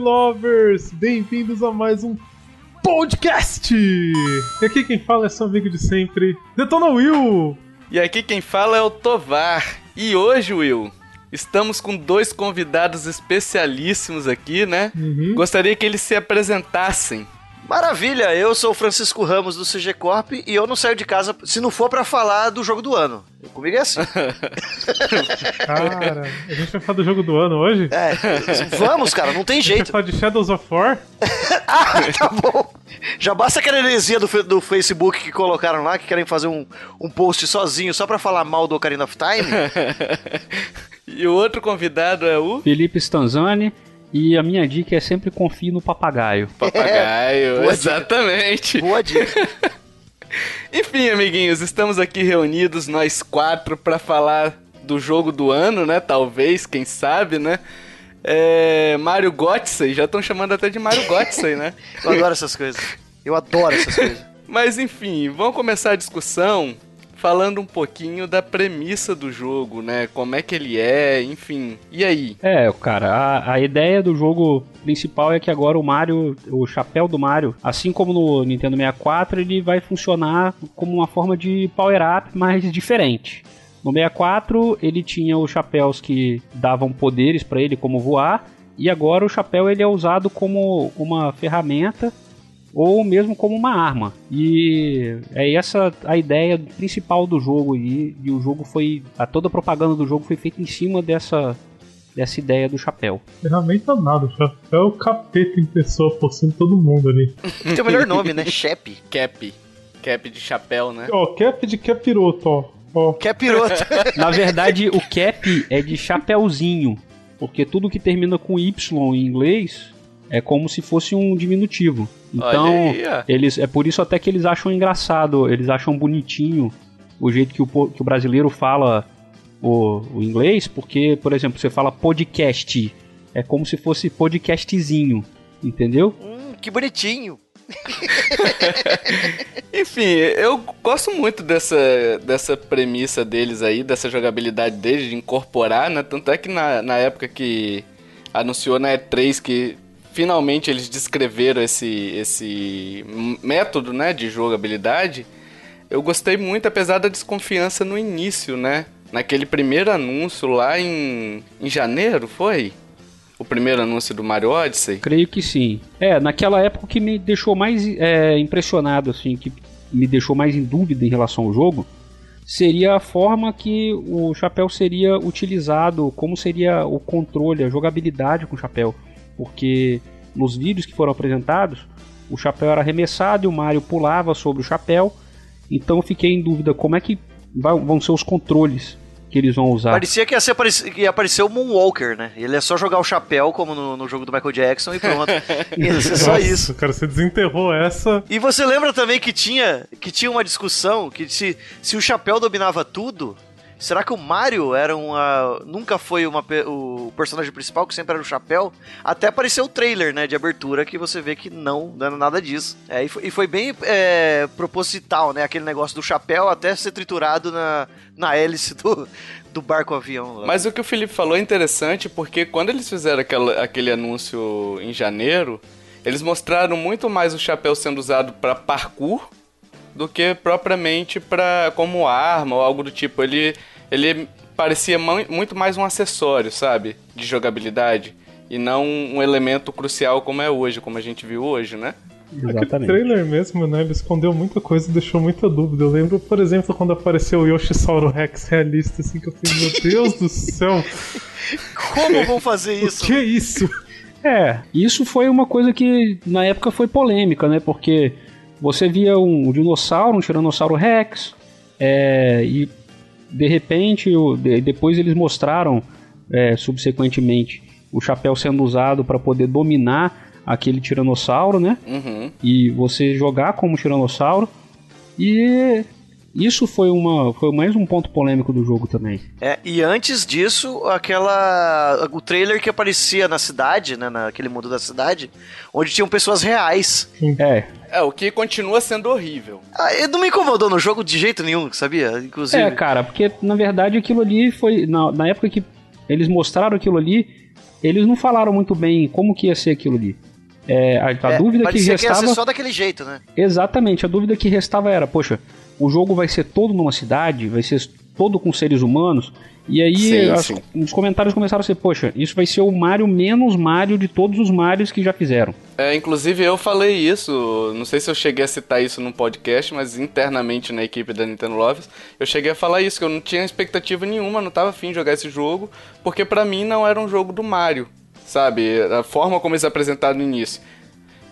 Lovers! Bem-vindos a mais um podcast! E aqui quem fala é seu amigo de sempre, Detona Will! E aqui quem fala é o Tovar. E hoje, Will, estamos com dois convidados especialíssimos aqui, né? Uhum. Gostaria que eles se apresentassem. Maravilha, eu sou o Francisco Ramos do CG Corp e eu não saio de casa se não for pra falar do jogo do ano. Comigo é assim. Cara, a gente vai falar do jogo do ano hoje? É, vamos, cara, não tem A gente vai jeito. falar de Shadows of War? Ah, tá bom. Já basta aquela heresia do, do Facebook que colocaram lá, que querem fazer um, um post sozinho só pra falar mal do Ocarina of Time. E o outro convidado é o Felipe Stanzani. E a minha dica é sempre confie no papagaio. Papagaio. boa dica. Exatamente. Boa dica. Enfim, amiguinhos, estamos aqui reunidos nós quatro pra falar do jogo do ano, né? Talvez, quem sabe, né? É. Mario Godsey, já estão chamando até de Mario Godsey, né? Eu adoro essas coisas. Eu adoro essas coisas. Mas enfim, vamos começar a discussão falando um pouquinho da premissa do jogo, né? Como é que ele é, enfim. E aí? É, cara, a, a ideia do jogo principal é que agora o Mario, o chapéu do Mario, assim como no Nintendo 64, ele vai funcionar como uma forma de power-up, mas diferente. No 64, ele tinha os chapéus que davam poderes pra ele, como voar, e agora o chapéu ele é usado como uma ferramenta ou mesmo como uma arma. E é essa a ideia principal do jogo e, e o jogo foi a toda a propaganda do jogo foi feita em cima dessa dessa ideia do chapéu. Ferramenta nada, o chapéu é o capeta em pessoa por cima de todo mundo ali. Tem o melhor nome, né? Shep. Cap. Cap de chapéu, né? Ó, cap de capiroto, ó. Ó, Que é piroto. Na verdade, o cap é de chapéuzinho, porque tudo que termina com y em inglês é como se fosse um diminutivo. Então, aí, ó. eles é por isso até que eles acham engraçado, eles acham bonitinho o jeito que o, que o brasileiro fala o, o inglês, porque, por exemplo, você fala podcast, é como se fosse podcastzinho, entendeu? hum, que bonitinho. Enfim, eu gosto muito dessa, dessa premissa deles aí, dessa jogabilidade deles, de incorporar, né? Tanto é que na, na época que anunciou na E3 que finalmente eles descreveram esse, esse método, né, de jogabilidade, eu gostei muito, apesar da desconfiança no início, né? Naquele primeiro anúncio lá em, em janeiro, foi? O primeiro anúncio do Mario Odyssey? Creio que sim. É, naquela época que me deixou mais é, impressionado, assim, que me deixou mais em dúvida em relação ao jogo, seria a forma que o chapéu seria utilizado, como seria o controle, a jogabilidade com o chapéu. Porque nos vídeos que foram apresentados, o chapéu era arremessado e o Mario pulava sobre o chapéu. Então eu fiquei em dúvida como é que vai- vão ser os controles que eles vão usar. Parecia que ia, ser, que ia aparecer o Moonwalker, né? Ele é só jogar o chapéu, como no, no jogo do Michael Jackson, e pronto. ia ser só nossa, isso. cara, você desenterrou essa. E você lembra também que tinha, que tinha uma discussão que se, se o chapéu dominava tudo, será que o Mario era uma. Nunca foi uma, o personagem principal, que sempre era o chapéu? Até apareceu o trailer, né, de abertura, que você vê que não, não era nada disso. É, e, foi, e foi bem é, proposital, né? Aquele negócio do chapéu até ser triturado na, na hélice do, do barco-avião. lá. Mas o que o Felipe falou é interessante porque quando eles fizeram aquela- aquele anúncio em janeiro, eles mostraram muito mais o chapéu sendo usado para parkour do que propriamente para como arma ou algo do tipo. Ele, ele parecia mu- muito mais um acessório, sabe? De jogabilidade. E não um elemento crucial como é hoje, como a gente viu hoje, né? Aquele Exatamente. trailer mesmo, né? Ele escondeu muita coisa e deixou muita dúvida. Eu lembro, por exemplo, quando apareceu o Yoshisauro Rex realista, assim, que eu falei, meu Deus do céu, Como vão fazer o isso? que é isso? É, isso foi uma coisa que na época foi polêmica, né? Porque você via um, dinossauro, um Tiranossauro Rex, é, e de repente, o- de- depois eles mostraram, é, subsequentemente, o chapéu sendo usado para poder dominar aquele tiranossauro, né? Uhum. E você jogar como tiranossauro. E isso foi, uma, foi mais um ponto polêmico do jogo também. É, e antes disso, aquela. O trailer que aparecia na cidade, né? Naquele mundo da cidade, onde tinham pessoas reais. É, É, o que continua sendo horrível. Ah, e não me incomodou no jogo de jeito nenhum, sabia? Inclusive. É, cara, porque na verdade aquilo ali foi. Na, na época que eles mostraram aquilo ali, eles não falaram muito bem como que ia ser aquilo ali. É, a, a É, dúvida que parecia que ia restava. ser só daquele jeito, né? Exatamente, a dúvida que restava era, poxa, o jogo vai ser todo numa cidade, vai ser todo com seres humanos, e aí Sim, as- sim. os comentários começaram a ser, poxa, isso vai ser o Mario menos Mario de todos os Marios que já fizeram. É, inclusive eu falei isso, não sei se eu cheguei a citar isso num podcast, mas internamente na equipe da Nintendo Lovers, eu cheguei a falar isso, que eu não tinha expectativa nenhuma, não tava afim de jogar esse jogo, porque pra mim não era um jogo do Mario, sabe? A forma como eles apresentaram no início.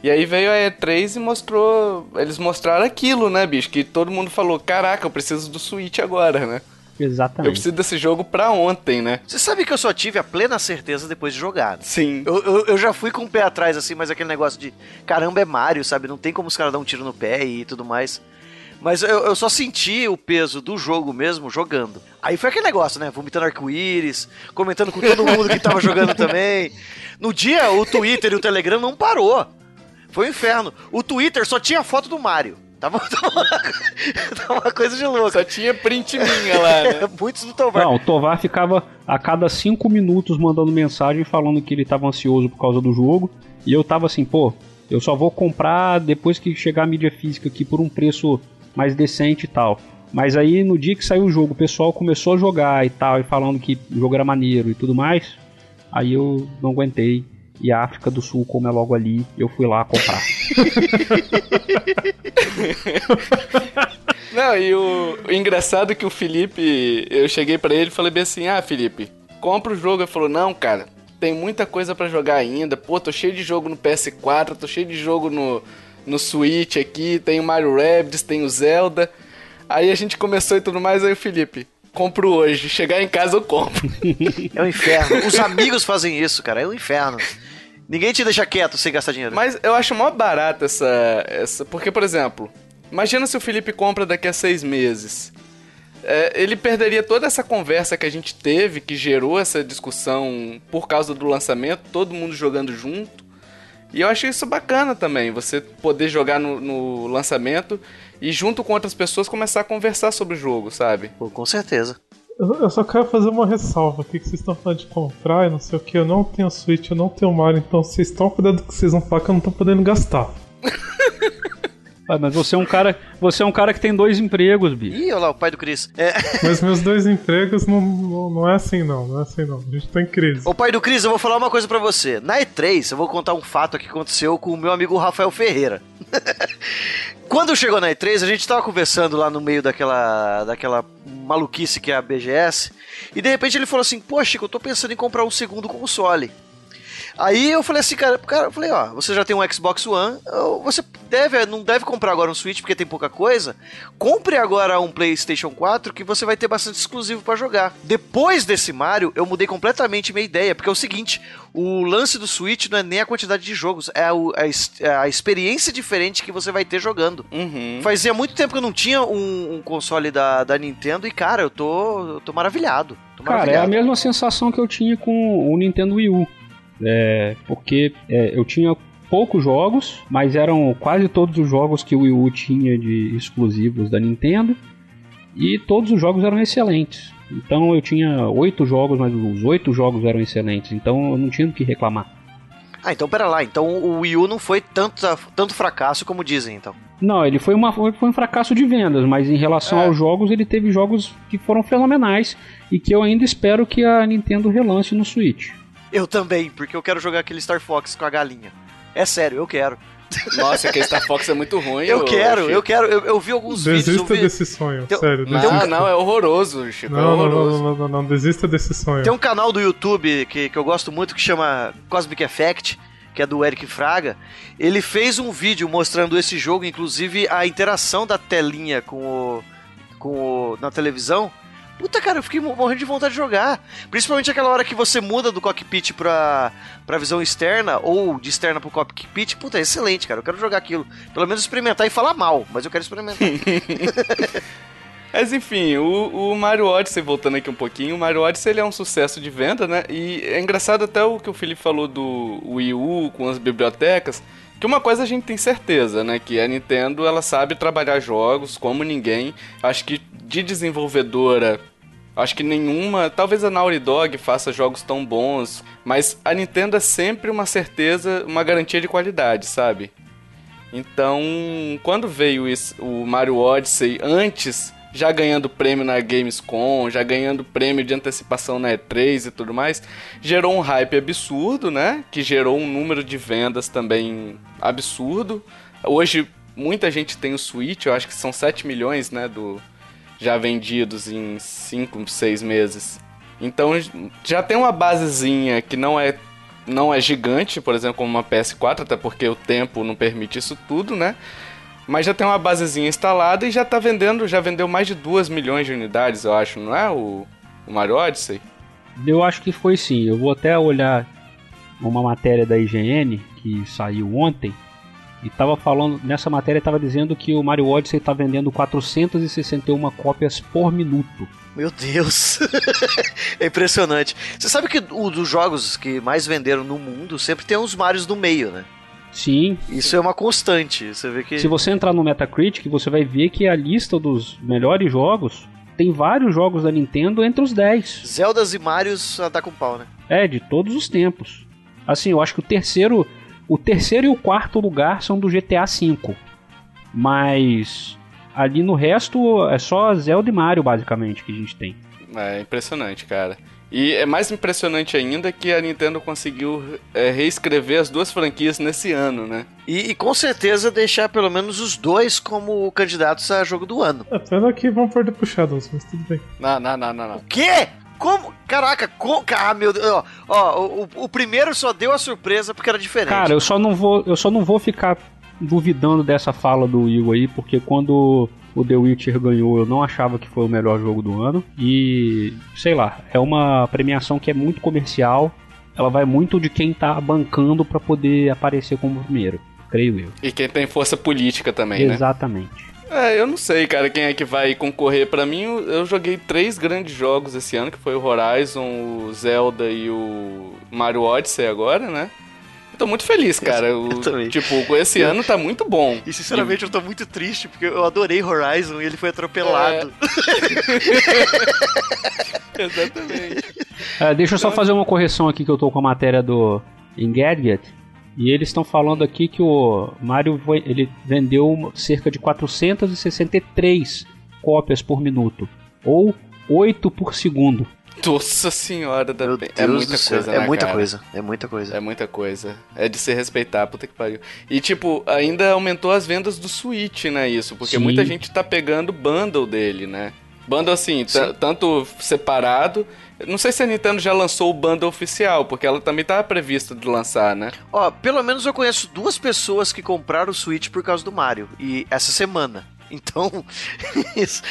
E aí veio a E3 e mostrou. Eles mostraram aquilo, né, bicho? Que todo mundo falou: caraca, eu preciso do Switch agora, né? Eu Exatamente. preciso desse jogo pra ontem, né? Você sabe que eu só tive a plena certeza depois de jogar. né? Sim. Eu, eu, eu já fui com o pé atrás, assim, mas aquele negócio de caramba, é Mario, sabe? Não tem como os caras dar um tiro no pé e tudo mais. Mas eu, eu só senti o peso do jogo mesmo jogando. Aí foi aquele negócio, né? Vomitando arco-íris, comentando com todo mundo que tava jogando também. No dia, o Twitter e o Telegram não parou. Foi um inferno. O Twitter só tinha foto do Mario. Tava, tava, tava uma coisa de louco. Só tinha print minha lá, né? Muitos do Tovar. Não, o Tovar ficava a cada cinco minutos mandando mensagem falando que ele tava ansioso por causa do jogo. E eu tava assim, pô, eu só vou comprar depois que chegar a mídia física aqui por um preço mais decente e tal. Mas aí no dia que saiu o jogo, o pessoal começou a jogar e tal, e falando que o jogo era maneiro e tudo mais. Aí eu não aguentei. E a África do Sul, como é logo ali, eu fui lá comprar. Não, e o, o engraçado é que o Felipe, eu cheguei pra ele e falei bem assim: Ah, Felipe, compra o jogo. Ele falou: Não, cara, tem muita coisa pra jogar ainda. Pô, tô cheio de jogo no PS4, tô cheio de jogo no, no Switch aqui. Tem o Mario Rabbids, tem o Zelda. Aí a gente começou e tudo mais. Aí o Felipe, compro hoje. Chegar em casa eu compro. É um inferno. Os amigos fazem isso, cara. É um inferno. Ninguém te deixa quieto sem gastar dinheiro. Mas eu acho mó barato essa, essa. Porque, por exemplo, imagina se o Felipe compra daqui a seis meses. É, ele perderia toda essa conversa que a gente teve, que gerou essa discussão por causa do lançamento, todo mundo jogando junto. E eu acho isso bacana também, você poder jogar no, no lançamento e junto com outras pessoas começar a conversar sobre o jogo, sabe? Pô, com certeza. Eu eu só quero fazer uma ressalva aqui, que vocês estão falando de comprar e não sei o que. Eu não tenho Switch, eu não tenho Mario, então vocês estão cuidando do que vocês vão falar que eu não tô podendo gastar. Ah, mas você é um cara. Você é um cara que tem dois empregos, bicho. Ih, olha lá, o pai do Cris. É, Mas meus dois empregos não, não, não é assim não, não é assim não. A gente tá em crise. o pai do Cris, eu vou falar uma coisa pra você. Na E3, eu vou contar um fato que aconteceu com o meu amigo Rafael Ferreira. Quando chegou na E3, a gente tava conversando lá no meio daquela, daquela maluquice que é a BGS, e de repente ele falou assim: Pô, Chico, eu tô pensando em comprar um segundo console. Aí eu falei assim, cara, cara, eu falei, ó, você já tem um Xbox One, você deve, não deve comprar agora um Switch porque tem pouca coisa. Compre agora um PlayStation 4 que você vai ter bastante exclusivo pra jogar. Depois desse Mario, eu mudei completamente minha ideia, porque é o seguinte, o lance do Switch não é nem a quantidade de jogos, é a, a é a experiência diferente que você vai ter jogando. Uhum. Fazia muito tempo que eu não tinha um, um console da, da Nintendo e, cara, eu tô, eu tô maravilhado. Tô Cara, é a mesma sensação que eu tinha com o Nintendo Wii U. É, porque é, eu tinha poucos jogos, mas eram quase todos os jogos que o Wii U tinha de exclusivos da Nintendo. E todos os jogos eram excelentes. Então eu tinha oito jogos, mas os oito jogos eram excelentes. Então eu não tinha do que reclamar. Ah, então pera lá. Então o Wii U não foi tanto, tanto fracasso como dizem, então. Não, ele foi, uma, foi um fracasso de vendas, mas em relação É. aos jogos, ele teve jogos que foram fenomenais e que eu ainda espero que a Nintendo relance no Switch. Eu também, porque eu quero jogar aquele Star Fox com a galinha. É sério, eu quero. Nossa, aquele Star Fox é muito ruim. Eu ô, quero, Chico. eu quero. Eu, eu vi alguns vídeos. Eu Desista vi... desse sonho, Tem- sério. Não, desista. não, é horroroso, Chico. é Não, não, horroroso. não, não, não, não, desista desse sonho. Tem um canal do YouTube que, que eu gosto muito que chama Cosmic Effect, que é do Eric Fraga. Ele fez um vídeo mostrando esse jogo, inclusive a interação da telinha com o, com o, na televisão, Puta, cara, eu fiquei mo- morrendo de vontade de jogar. Principalmente aquela hora que você muda do cockpit pra, pra visão externa ou de externa pro cockpit. Puta, é excelente, cara. Eu quero jogar aquilo. Pelo menos experimentar e falar mal, mas eu quero experimentar. Mas enfim, o, o Mario Odyssey, voltando aqui um pouquinho, o Mario Odyssey ele é um sucesso de venda, né? E é engraçado até o que o Felipe falou do Wii U com as bibliotecas, que uma coisa a gente tem certeza, né? Que a Nintendo, ela sabe trabalhar jogos como ninguém. Acho que de desenvolvedora, acho que nenhuma, talvez a Naughty Dog faça jogos tão bons, mas a Nintendo é sempre uma certeza, uma garantia de qualidade, sabe? Então, quando veio esse- o Mario Odyssey antes, já ganhando prêmio na Gamescom, já ganhando prêmio de antecipação na E3 e tudo mais, gerou um hype absurdo, né? Que gerou um número de vendas também absurdo. Hoje, muita gente tem o Switch, eu acho que são 7 milhões, né? Do, já vendidos em 5, 6 meses. Então, já tem uma basezinha que não é não é gigante, por exemplo, como uma PS4, até porque o tempo não permite isso tudo, né? Mas já tem uma basezinha instalada e já tá vendendo, já vendeu mais de 2 milhões de unidades, eu acho, não é o, o Mario Odyssey? Eu acho que foi sim. Eu vou até olhar uma matéria da IGN que saiu ontem e tava falando, nessa matéria tava dizendo que o Mario Odyssey tá vendendo 461 cópias por minuto. Meu Deus. é impressionante. Você sabe que um dos jogos que mais venderam no mundo sempre tem uns Marios no meio, né? Sim. Isso é uma constante. Você vê que. Se você entrar no Metacritic, você vai ver que a lista dos melhores jogos tem vários jogos da Nintendo entre os 10. Zeldas e Marios com pau, né? É, de todos os tempos. Assim, eu acho que o terceiro, o terceiro e o quarto lugar são do GTA V. Mas ali no resto é só Zelda e Mario basicamente que a gente tem. É impressionante, cara. E é mais impressionante ainda que a Nintendo conseguiu é, reescrever as duas franquias nesse ano, né? E, e com certeza deixar pelo menos os dois como candidatos a jogo do ano. É, pena que vão perder pro Shadows, mas tudo bem. Não, não, não, não, não. O quê? Como? Caraca, co... ah, meu Deus. Ó, ó, o, o primeiro só deu a surpresa porque era diferente. Cara, eu só não vou, eu só não vou ficar duvidando dessa fala do Igor aí, porque quando o The Witcher ganhou, eu não achava que foi o melhor jogo do ano. E, sei lá, é uma premiação que é muito comercial. Ela vai muito de quem tá bancando pra poder aparecer como primeiro, creio eu. E quem tem força política também, né? Exatamente. É, eu não sei, cara, quem é que vai concorrer. Pra mim, eu eu joguei três grandes jogos esse ano, que foi o Horizon, o Zelda e o Mario Odyssey agora, né? Eu tô muito feliz, cara. O- Eu também. tipo, com esse ano tá muito bom. E sinceramente eu tô muito triste porque eu adorei Horizon e ele foi atropelado. Exatamente. Ah, deixa eu só fazer uma correção aqui que eu tô com a matéria do Engadget. E eles estão falando aqui que o Mario foi- ele vendeu cerca de 463 cópias por minuto. Ou 8 por segundo. Nossa senhora, da Meu é muita do céu. coisa, é né, muita cara? coisa. É muita coisa. É muita coisa. É de se respeitar, puta que pariu. E, tipo, ainda aumentou as vendas do Switch, né, isso? Porque Sim. muita gente tá pegando o bundle dele, né? Bundle, assim, ta- Sim. tanto separado... Não sei se a Nintendo já lançou o bundle oficial, porque ela também tava prevista de lançar, né? Ó, pelo menos eu conheço duas pessoas que compraram o Switch por causa do Mario. E essa semana. Então, isso,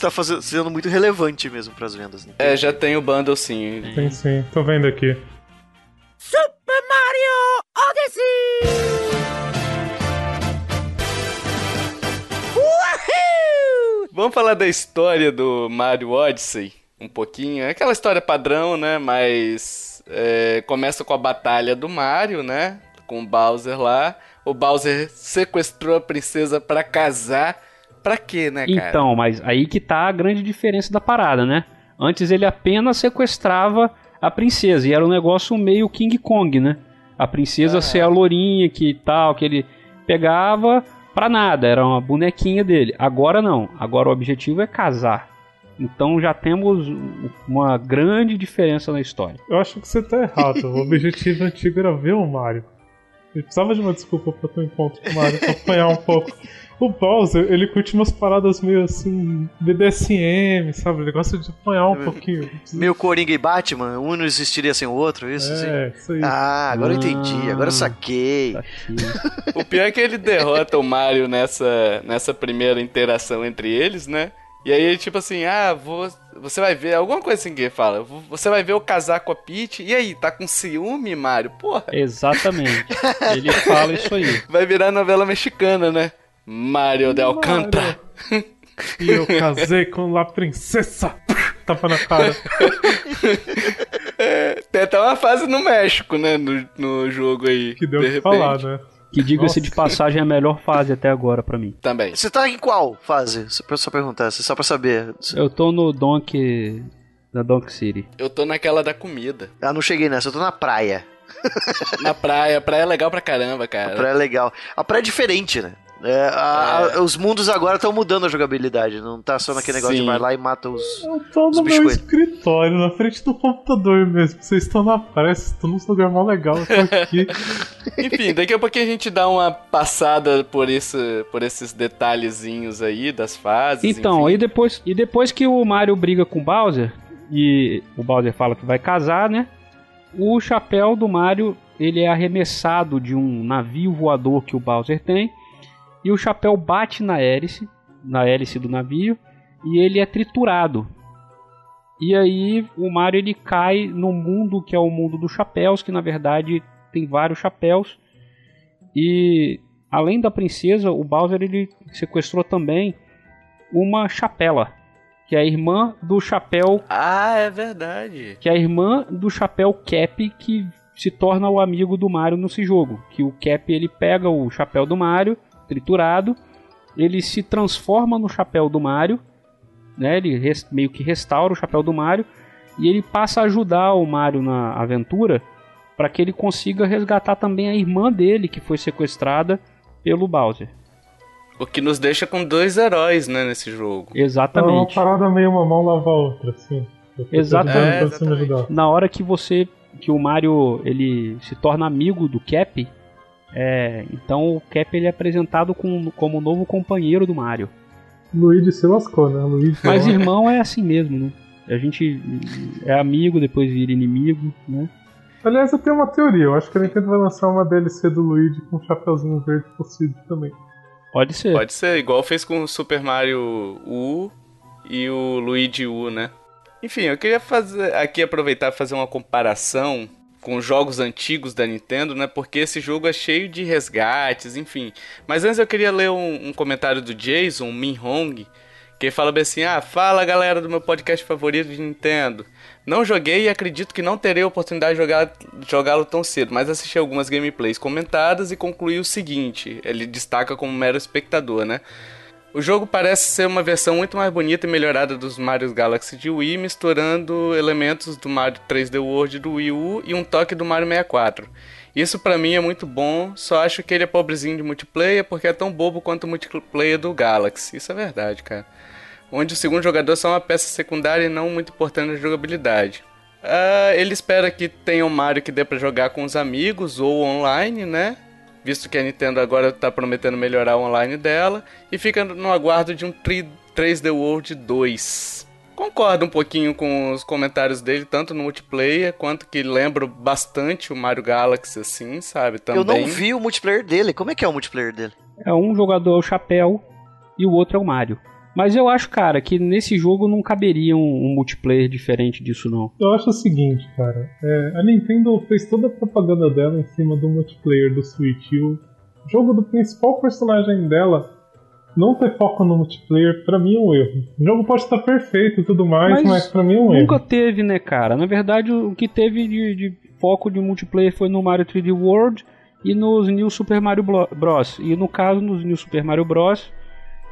tá fazendo, sendo muito relevante mesmo pras vendas. Né? É, já tem o bundle, sim. Tem sim, tô vendo aqui. Vamos falar da história do Mario Odyssey um pouquinho. É aquela história padrão, né? Mas é, começa com a batalha do Mario, né? Com o Bowser lá. O Bowser sequestrou a princesa pra casar. Pra quê, né, cara? Então, mas aí que tá a grande diferença da parada, né? Antes ele apenas sequestrava a princesa e era um negócio meio King Kong, né? A princesa ser a lourinha que tal, que ele pegava pra nada, era uma bonequinha dele. Agora não, agora o objetivo é casar. Então já temos uma grande diferença na história. Eu acho que você tá errado. O objetivo antigo era ver o Mario. Ele precisava de uma desculpa pra ter um encontro com o Mario, pra apanhar um pouco. O Bowser, ele curte umas paradas meio assim, BDSM, sabe? Ele gosta de apanhar um pouquinho. Meio Coringa e Batman, um não existiria sem o outro, isso assim? É, isso aí. Ah, agora eu Ah. entendi, agora eu saquei. Tá. O pior é que ele derrota o Mario nessa, nessa primeira interação entre eles, né? E aí, tipo assim, ah, vou, você vai ver, alguma coisa assim que ele fala. Você vai ver eu casar com a Peach. E aí, tá com ciúme, Mario? Porra. Exatamente. Ele fala isso aí. Vai virar novela mexicana, né? Mario de Alcântara. E eu casei com La Princesa. Tapa na cara. É, tem até uma fase no México, né? No, no jogo aí. Que deu de que repente. falar, né? Que diga-se de passagem é a melhor fase até agora pra mim. Também. Você tá em qual fase? Só pra, só perguntar, só pra saber. Eu tô no Donkey. Da Donkey City. Eu tô naquela da comida. Ah, não cheguei nessa, eu tô na praia. Na praia. Praia é legal pra caramba, cara. A praia é legal. A praia é diferente, né? É, a- a- os mundos agora estão mudando a jogabilidade. Não tá só naquele negócio Sim. de vai lá e mata os. Eu tô Os no meu escritório, na frente do computador mesmo. Vocês estão na vocês estão num lugar mó legal. Aqui. Enfim, daqui a pouquinho a gente dá uma passada por, esse, por esses detalhezinhos aí das fases. Então, enfim. e depois, e depois que o Mario briga com o Bowser, e o Bowser fala que vai casar, né? O chapéu do Mario, ele é arremessado de um navio voador que o Bowser tem, e o chapéu bate na hélice, na hélice do navio, e ele é triturado. E aí o Mario ele cai no mundo que é o mundo dos chapéus, que na verdade tem vários chapéus. E além da princesa, o Bowser ele sequestrou também uma chapela, que é a irmã do chapéu, Ah, é verdade. que é a irmã do chapéu Cap que se torna o amigo do Mario nesse jogo. Que o Cap ele pega o chapéu do Mario triturado, ele se transforma no chapéu do Mario, né? Ele res- meio que restaura o chapéu do Mario e ele passa a ajudar o Mario na aventura para que ele consiga resgatar também a irmã dele que foi sequestrada pelo Bowser. O que nos deixa com dois heróis, né, nesse jogo. É uma Exatamente. parada meio uma mão lava a outra, assim. Exatamente. É, pra você me exatamente. Na hora que você que o Mario ele se torna amigo do Cap, é, então o Cap ele é apresentado com, como novo companheiro do Mario. Luigi se lascou, né? Luigi Mas irmão é assim mesmo, né? A gente é amigo, depois vira inimigo, né? Aliás, eu tenho uma teoria. Eu acho que a Nintendo vai lançar uma DLC do Luigi com um chapeuzinho verde possível também. Pode ser. Pode ser, igual fez com o Super Mario U e o Luigi U, né? Enfim, eu queria fazer aqui aproveitar e fazer uma comparação com jogos antigos da Nintendo, né? Porque esse jogo é cheio de resgates, enfim. Mas antes eu queria ler um, um comentário do Jason Min Hong, que fala bem assim: Ah, fala galera do meu podcast favorito de Nintendo. Não joguei e acredito que não terei a oportunidade de jogar- jogá-lo tão cedo, mas assisti algumas gameplays comentadas e concluí o seguinte: ele destaca como mero espectador, né? O jogo parece ser uma versão muito mais bonita e melhorada dos Mario Galaxy de Wii, misturando elementos do Mario 3D World do Wii U e um toque do Mario 64. Isso pra mim é muito bom, só acho que ele é pobrezinho de multiplayer porque é tão bobo quanto o multiplayer do Galaxy. Isso é verdade, cara. Onde o segundo jogador é só uma peça secundária e não muito importante na jogabilidade. Ah, ele espera que tenha um Mario que dê pra jogar com os amigos ou online, né? Visto que a Nintendo agora tá prometendo melhorar o online dela. E fica no aguardo de um 3- 3D World 2. Concordo um pouquinho com os comentários dele, tanto no multiplayer, quanto que lembro bastante o Mario Galaxy, assim, sabe? Também. Eu não vi o multiplayer dele. Como é que é o multiplayer dele? É um jogador é o chapéu e o outro é o Mario. Mas eu acho, cara, que nesse jogo não caberia um, um multiplayer diferente disso, não. Eu acho o seguinte, cara. é, a Nintendo fez toda a propaganda dela em cima do multiplayer do Switch. E o jogo do principal personagem dela não ter foco no multiplayer, pra mim é um erro. O jogo pode estar perfeito e tudo mais, Mas mas, pra mim é um Nunca erro. teve, né, cara? Na verdade, o que teve de, de foco de multiplayer foi no Mario 3D World e nos New Super Mario Bros. E no caso, nos New Super Mario Bros.,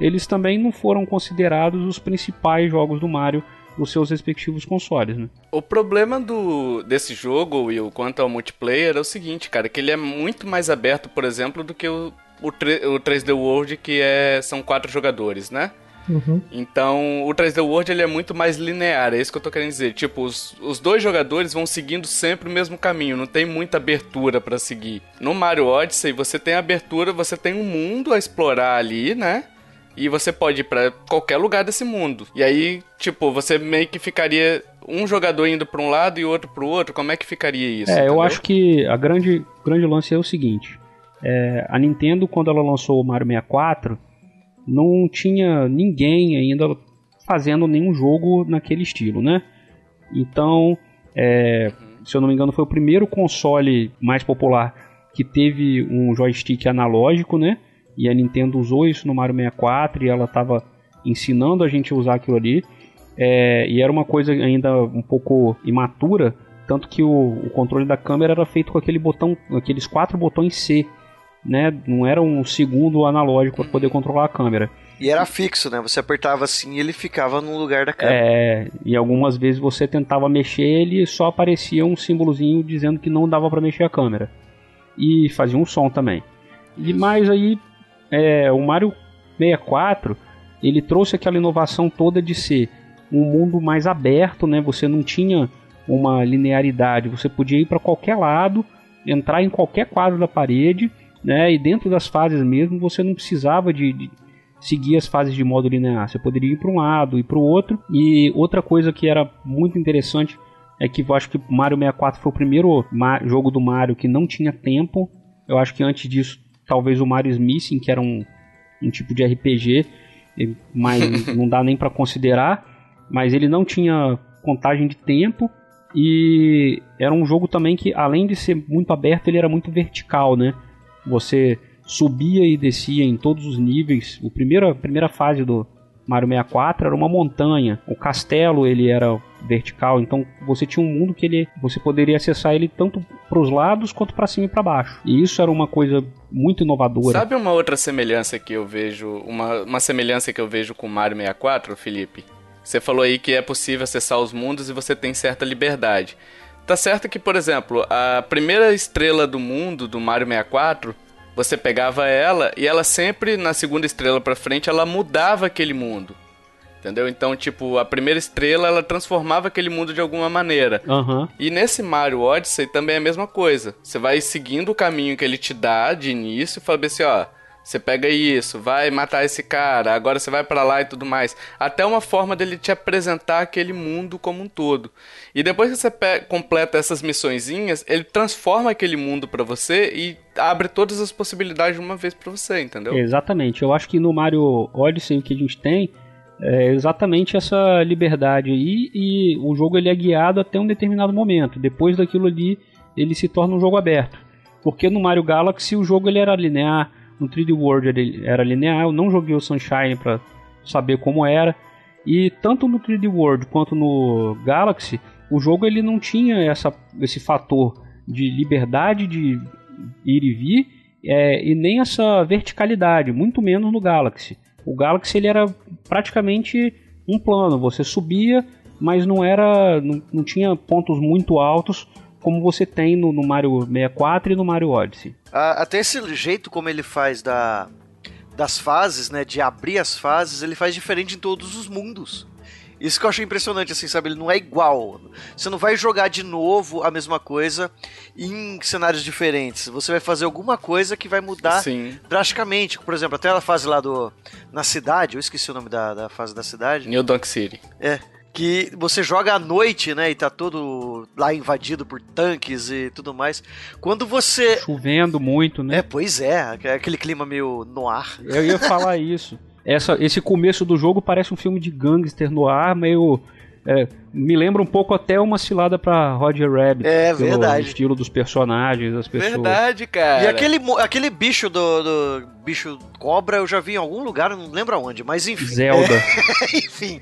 eles também não foram considerados os principais jogos do Mario nos seus respectivos consoles, né? O problema do desse jogo, Will, quanto ao multiplayer, é o seguinte, cara, que ele é muito mais aberto, por exemplo, do que o, o, tre- o 3D World, que é, são quatro jogadores, né? Uhum. Então, o 3D World ele é muito mais linear, é isso que eu tô querendo dizer. Tipo, os, os dois jogadores vão seguindo sempre o mesmo caminho, não tem muita abertura pra seguir. No Mario Odyssey, você tem abertura, você tem um mundo a explorar ali, né? E você pode ir pra qualquer lugar desse mundo. E aí, tipo, você meio que ficaria um jogador indo pra um lado e outro pro outro. Como é que ficaria isso? É, eu entendeu? acho que a grande, grande lance é o seguinte: é, a Nintendo, quando ela lançou o Mario 64, não tinha ninguém ainda fazendo nenhum jogo naquele estilo, né? Então, é, se eu não me engano, foi o primeiro console mais popular que teve um joystick analógico, né? E a Nintendo usou isso no Mario 64 e ela estava ensinando a gente a usar aquilo ali. É, e era uma coisa ainda um pouco imatura, tanto que o, o, controle da câmera era feito com aquele botão, aqueles quatro botões C, né? Não era um segundo analógico para poder controlar a câmera. E era fixo, né? Você apertava assim e ele ficava no lugar da câmera. É, e algumas vezes você tentava mexer ele e só aparecia um símbolozinho dizendo que não dava para mexer a câmera. E fazia um som também. E mais aí, é, o Mario 64, ele trouxe aquela inovação toda de ser um mundo mais aberto, né? Você não tinha uma linearidade, você podia ir para qualquer lado, entrar em qualquer quadro da parede, né? E dentro das fases mesmo, você não precisava de, de seguir as fases de modo linear. Você poderia ir para um lado e para o outro. E outra coisa que era muito interessante é que eu acho que Mario 64 foi o primeiro jogo do Mario que não tinha tempo. Eu acho que antes disso, talvez o Mario Missing, que era um, um tipo de RPG, mas não dá nem para considerar. Mas ele não tinha contagem de tempo e era um jogo também que, além de ser muito aberto, ele era muito vertical, né? Você subia e descia em todos os níveis. O primeiro, a primeira fase do Mario 64 era uma montanha. O castelo ele era vertical, então você tinha um mundo que ele você poderia acessar ele tanto para os lados quanto para cima e para baixo. E isso era uma coisa muito inovadora. Sabe uma outra semelhança que eu vejo, uma, uma semelhança que eu vejo com Mario 64, Felipe? Você falou aí que é possível acessar os mundos e você tem certa liberdade. Tá certo que, por exemplo, a primeira estrela do mundo do Mario 64 você pegava ela e ela sempre, na segunda estrela pra frente, ela mudava aquele mundo. Entendeu? Então, tipo, a primeira estrela ela transformava aquele mundo de alguma maneira. Uhum. E nesse Mario Odyssey também é a mesma coisa. Você vai seguindo o caminho que ele te dá de início e fala assim, ó. Você pega isso, vai matar esse cara, agora você vai para lá e tudo mais. Até uma forma dele te apresentar aquele mundo como um todo. E depois que você completa essas missõezinhas, ele transforma aquele mundo para você e abre todas as possibilidades de uma vez para você, entendeu? Exatamente. Eu acho que no Mario Odyssey o que a gente tem é exatamente essa liberdade aí e o jogo ele é guiado até um determinado momento. Depois daquilo ali, ele se torna um jogo aberto. Porque no Mario Galaxy o jogo ele era linear no 3D World era linear, eu não joguei o Sunshine para saber como era. E tanto no 3D World quanto no Galaxy, o jogo ele não tinha essa, esse fator de liberdade de ir e vir é, e nem essa verticalidade, muito menos no Galaxy. O Galaxy ele era praticamente um plano, você subia, mas não era, não, não tinha pontos muito altos como você tem no, no Mario 64 e no Mario Odyssey. até esse jeito como ele faz da, das fases, né, de abrir as fases, ele faz diferente em todos os mundos. Isso que eu achei impressionante, assim, sabe? Ele não é igual. Você não vai jogar de novo a mesma coisa em cenários diferentes. Você vai fazer alguma coisa que vai mudar Sim. drasticamente. Por exemplo, até a fase lá do. Na cidade, eu esqueci o nome da, da fase da cidade. New Donk City. É que você joga à noite, né, e tá todo lá invadido por tanques e tudo mais. Quando você chovendo muito, né? É, pois é, aquele clima meio no ar. Eu ia falar isso. Essa, esse começo do jogo parece um filme de gangster no ar, meio é, me lembra um pouco até uma cilada pra Roger Rabbit. É verdade. estilo dos personagens, das pessoas. Verdade, cara. E aquele, aquele bicho do, do, bicho cobra eu já vi em algum lugar, não lembro aonde, mas enfim. Zelda. É, enfim.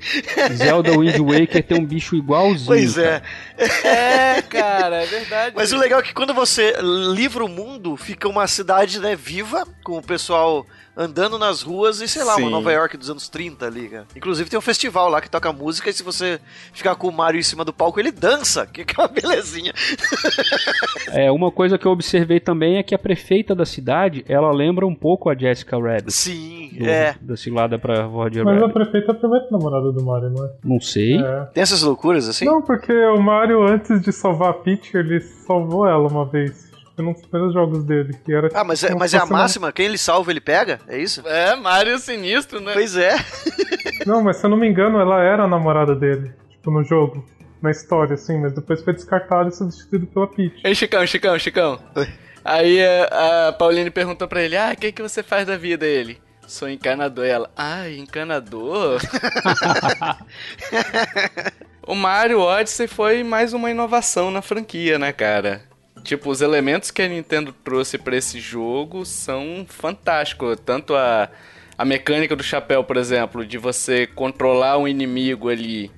Zelda Wind Waker tem um bicho igualzinho. Pois é. É, cara, é verdade. Mas o legal é que quando você livra o mundo, fica uma cidade né, viva, com o pessoal andando nas ruas e, sei lá, Sim. uma Nova York dos anos 30 ali, cara. Inclusive tem um festival lá que toca música e se você ficar com o Mario em cima do palco, ele dança, que é uma belezinha. É, uma coisa que eu observei também é que a prefeita da cidade, ela lembra um pouco a Jessica Rabbit. Sim, do- é. Da cilada pra Roger Mas a Rabbit. prefeita é a primeira namorada do Mario, não é? Não sei. É. Tem essas loucuras assim? Não, porque o Mario, antes de salvar a Peach, ele salvou ela uma vez. Foi num dos primeiros jogos dele. Que era, Ah, mas é, mas é a máxima? Quem ele salva, ele pega? É isso? É, Mario sinistro, né? Pois é. Não, mas se eu não me engano, ela era a namorada dele. Tipo, no jogo. Na história, assim, mas depois foi descartado e substituído pela Peach. Ei, Chicão, Chicão, Chicão. Aí a, a Pauline perguntou pra ele: Ah, o que, que você faz da vida? Ele: Sou encanador. E ela, ai, encanador? o Mario Odyssey foi mais uma inovação na franquia, né, cara? Tipo, os elementos que a Nintendo trouxe para esse jogo são fantásticos. Tanto a, a mecânica do chapéu, por exemplo, de você controlar um inimigo ali.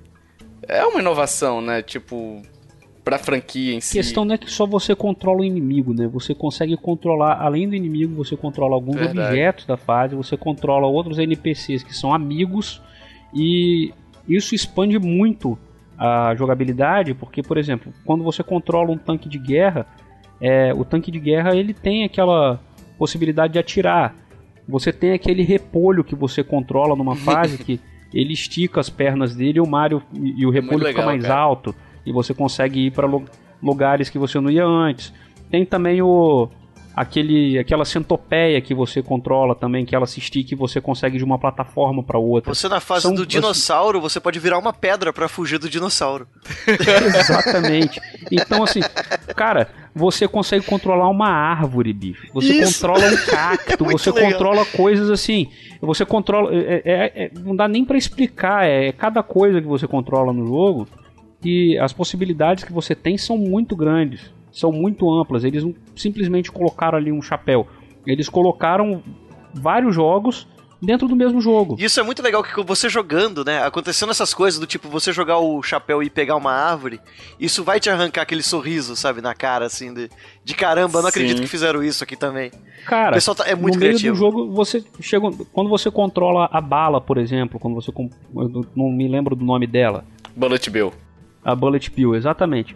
É uma inovação, né? Tipo, pra franquia em A si. questão não é que só você controla o inimigo, né? Você consegue controlar, além do inimigo, você controla alguns Verdade. objetos da fase, você controla outros NPCs que são amigos e isso expande muito a jogabilidade, porque, por exemplo, quando você controla um tanque de guerra, é, o tanque de guerra ele tem aquela possibilidade de atirar. Você tem aquele repolho que você controla numa fase que ele estica as pernas dele e o Mario e e o repolho legal, fica mais cara. alto e você consegue ir para lugares que você não ia antes. Tem também o aquele aquela centopeia que você controla também, que ela se estica e você consegue de uma plataforma para outra. Você na fase São- do dinossauro, você pode virar uma pedra pra fugir do dinossauro. Exatamente. Então, assim, cara, você consegue controlar uma árvore, bicho. Você Isso. controla um cacto, muito você legal. controla coisas assim. Você controla. é- é- é- não dá nem pra explicar. É cada coisa que você controla no jogo. E as possibilidades que você tem são muito grandes. São muito amplas. Eles não simplesmente colocaram ali um chapéu. Eles colocaram vários jogos dentro do mesmo jogo. E isso é muito legal que você jogando, né? Acontecendo essas coisas do tipo você jogar o chapéu e pegar uma árvore, isso vai te arrancar aquele sorriso, sabe, na cara, assim, de, de caramba, eu não Sim. acredito que fizeram isso aqui também. Cara, O pessoal tá- é muito no meio criativo. do jogo, você chega. Quando você controla a bala, por exemplo, quando você. não me lembro do nome dela. Bullet Bill. A Bullet Bill, exatamente.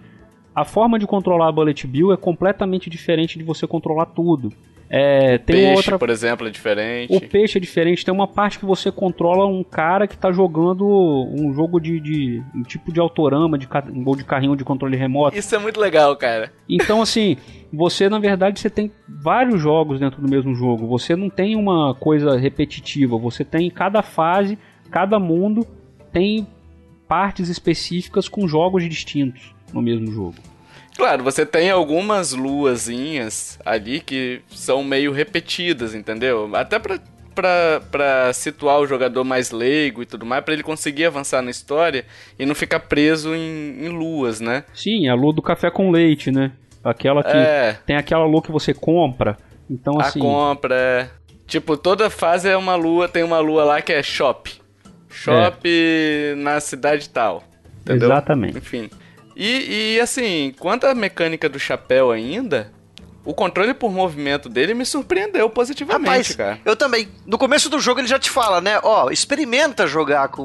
A forma de controlar a Bullet Bill é completamente diferente de você controlar tudo. É, tem Peixe, outra. por exemplo, é diferente. O peixe é diferente. Tem uma parte que você controla um cara que tá jogando um jogo de. de um tipo de autorama, de, um gol de carrinho de controle remoto. Isso é muito legal, cara. Então, assim, você na verdade você tem vários jogos dentro do mesmo jogo. Você não tem uma coisa repetitiva. Você tem cada fase, cada mundo tem partes específicas com jogos distintos no mesmo jogo. Claro, você tem algumas luazinhas ali que são meio repetidas, entendeu? Até pra, pra, pra situar o jogador mais leigo e tudo mais, pra ele conseguir avançar na história e não ficar preso em, em luas, né? Sim, a lua do café com leite, né? Aquela que É. tem aquela lua que você compra. Então, A assim, compra é. Tipo, toda fase é uma lua, tem uma lua lá que é shop. Shop na cidade tal. Entendeu? Exatamente. Enfim. E, e assim, quanto à mecânica do chapéu ainda, o controle por movimento dele me surpreendeu positivamente, Rapaz, cara. eu também. No começo do jogo ele já te fala, né? Ó, experimenta jogar com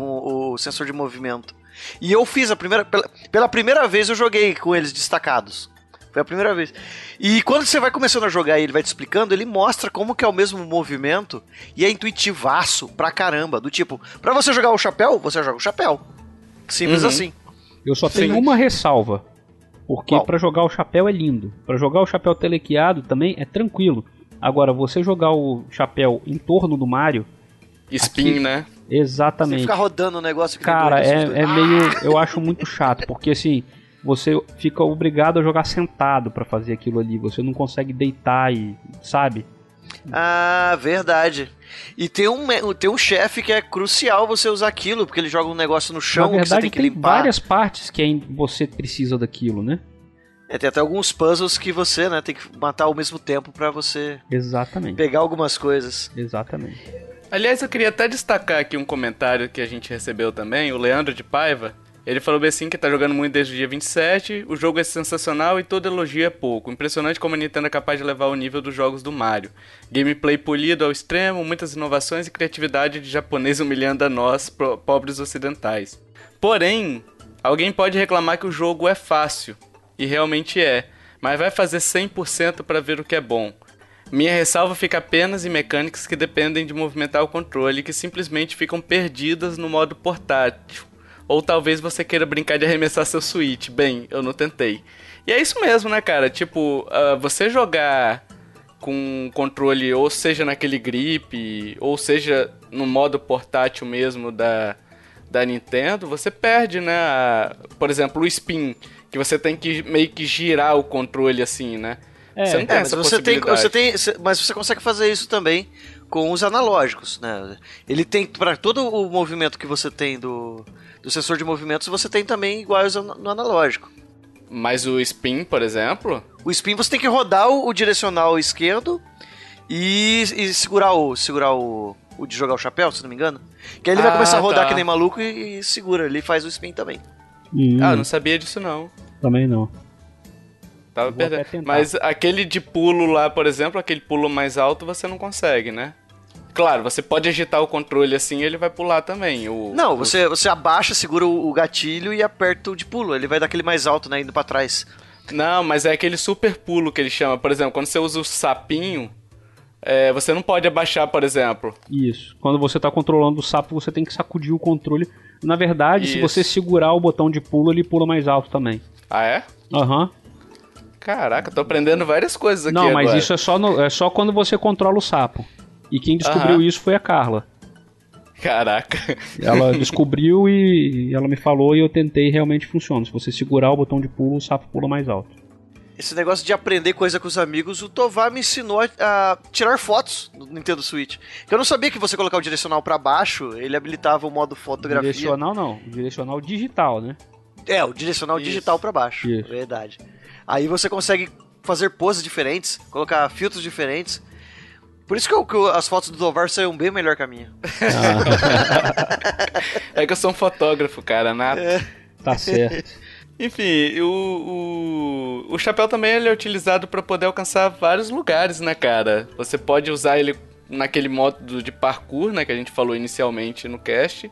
o sensor de movimento. E eu fiz a primeira. Pela, pela primeira vez eu joguei com eles destacados. Foi a primeira vez. E quando você vai começando a jogar e ele vai te explicando, ele mostra como que é o mesmo movimento e é intuitivaço pra caramba. Do tipo, pra você jogar o chapéu, você joga o chapéu. Simples Uhum. assim. Eu só tenho Sim. uma ressalva. Porque pra jogar o chapéu é lindo. Pra jogar o chapéu telequiado também é tranquilo. Agora, você jogar o chapéu em torno do Mario, Spin, Aqui- né? Você exatamente. ficar rodando o negócio que Cara, é, é meio. Eu acho muito chato, porque assim, você fica obrigado a jogar sentado pra fazer aquilo ali. Você não consegue deitar e. Sabe? Ah, verdade. E tem um, tem um chefe que é crucial você usar aquilo, porque ele joga um negócio no chão Na que você verdade, tem que tem limpar. várias partes que aí você precisa daquilo, né? É, tem até alguns puzzles que você né, tem que matar ao mesmo tempo pra você Exatamente. pegar algumas coisas. Exatamente. Aliás, eu queria até destacar aqui um comentário que a gente recebeu também, o Leandro de Paiva. Ele falou bem assim que tá jogando muito desde o dia 27, o jogo é sensacional e todo elogio é pouco. Impressionante como a Nintendo é capaz de levar o nível dos jogos do Mario. Gameplay polido ao extremo, muitas inovações e criatividade de japonês humilhando a nós, pobres ocidentais. Porém, alguém pode reclamar que o jogo é fácil, e realmente é, mas vai fazer 100% para ver o que é bom. Minha ressalva fica apenas em mecânicas que dependem de movimentar o controle e que simplesmente ficam perdidas no modo portátil. Ou talvez você queira brincar de arremessar seu Switch. Bem, eu não tentei. E é isso mesmo, né, cara? Tipo, ah, você jogar com controle, ou seja naquele grip, ou seja no modo portátil mesmo da, da Nintendo, você perde, né? a- por exemplo, o spin, que você tem que meio que girar o controle assim, né? É, você não tem É, mas essa você tem, possibilidade. você tem, mas você consegue fazer isso também com os analógicos, né? Ele tem para todo o movimento que você tem do, do sensor de movimentos, você tem também iguais no analógico. Mas o spin, por exemplo, O spin você tem que rodar o, o direcional esquerdo e, e segurar o segurar o, o de jogar o chapéu, se não me engano. Que aí ele vai Ah, começar a rodar tá. que nem maluco e, e segura, ele faz o spin também. Hum, ah, eu não sabia disso não. Também não. Tava perdendo. Mas aquele de pulo lá, por exemplo, aquele pulo mais alto, você não consegue, né? Claro, você pode agitar o controle assim e ele vai pular também. O, Não, o- você, você abaixa, segura o, o gatilho e aperta o de pulo. Ele vai dar aquele mais alto, né? Indo pra trás. Não, mas é aquele super pulo que ele chama. Por exemplo, quando você usa o sapinho, é, você não pode abaixar, por exemplo. Isso. Quando você tá controlando o sapo, você tem que sacudir o controle. Na verdade, se Isso. você segurar o botão de pulo, ele pula mais alto também. Ah, é? Aham. Caraca, tô aprendendo várias coisas aqui Não, mas agora. isso é só, no- é só quando você controla o sapo. E quem descobriu isso foi a Carla. Caraca. Ela descobriu e ela me falou e eu tentei realmente funciona. Se você segurar o botão de pulo, o sapo pula mais alto. Esse negócio de aprender coisa com os amigos, o Tovar me ensinou a, a tirar fotos no Nintendo Switch. Eu não sabia que você colocar o direcional pra baixo, ele habilitava o modo fotografia. Direcional não, direcional digital, né? É, o direcional Isso. digital pra baixo. Isso. Verdade. Aí você consegue fazer poses diferentes, colocar filtros diferentes. Por isso que, eu- que eu- as fotos do Tovar saíram bem melhor que a minha. É que eu sou um fotógrafo, cara, nato. Tá certo. Enfim, o, o, o chapéu também ele é utilizado para poder alcançar vários lugares, né, cara? Você pode usar ele naquele modo de parkour, né, que a gente falou inicialmente no cast.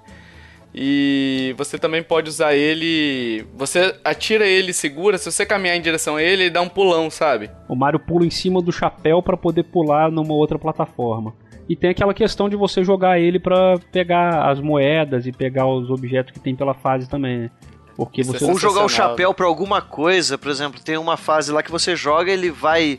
E você também pode usar ele. Você atira ele, segura. Se você caminhar em direção a ele, ele dá um pulão, sabe? O Mario pula em cima do chapéu pra poder pular numa outra plataforma. E tem aquela questão de você jogar ele pra pegar as moedas e pegar os objetos que tem pela fase também, né? Porque é você Ou jogar o chapéu pra alguma coisa, por exemplo, tem uma fase lá que você joga, ele vai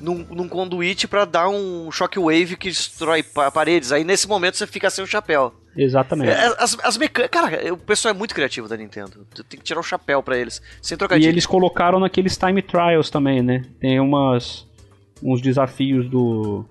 num, num conduíte pra dar um shockwave que destrói pa- paredes. Aí nesse momento você fica sem o chapéu. Exatamente. É, As, as mecânicas. Cara, o pessoal é muito criativo da Nintendo. Tem que tirar o chapéu pra eles. Sem E trocadilho. eles colocaram naqueles time trials também, né? Tem umas uns desafios do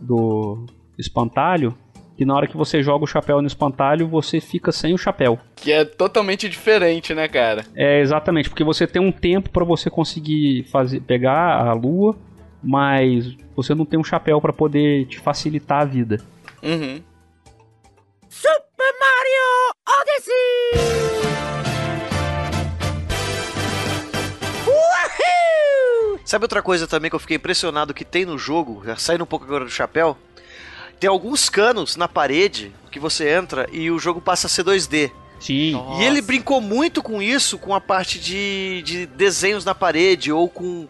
do espantalho que na hora que você joga o chapéu no espantalho, você fica sem o chapéu. Que é totalmente diferente, né, cara? É exatamente, porque você tem um tempo pra você conseguir fazer pegar a lua, mas você não tem um chapéu pra poder te facilitar a vida. Uhum. Sabe outra coisa também que eu fiquei impressionado que tem no jogo, já saindo um pouco agora do chapéu? Tem alguns canos na parede que você entra e o jogo passa a ser 2D. Sim. E ele brincou muito com isso, com a parte de, de desenhos na parede, ou com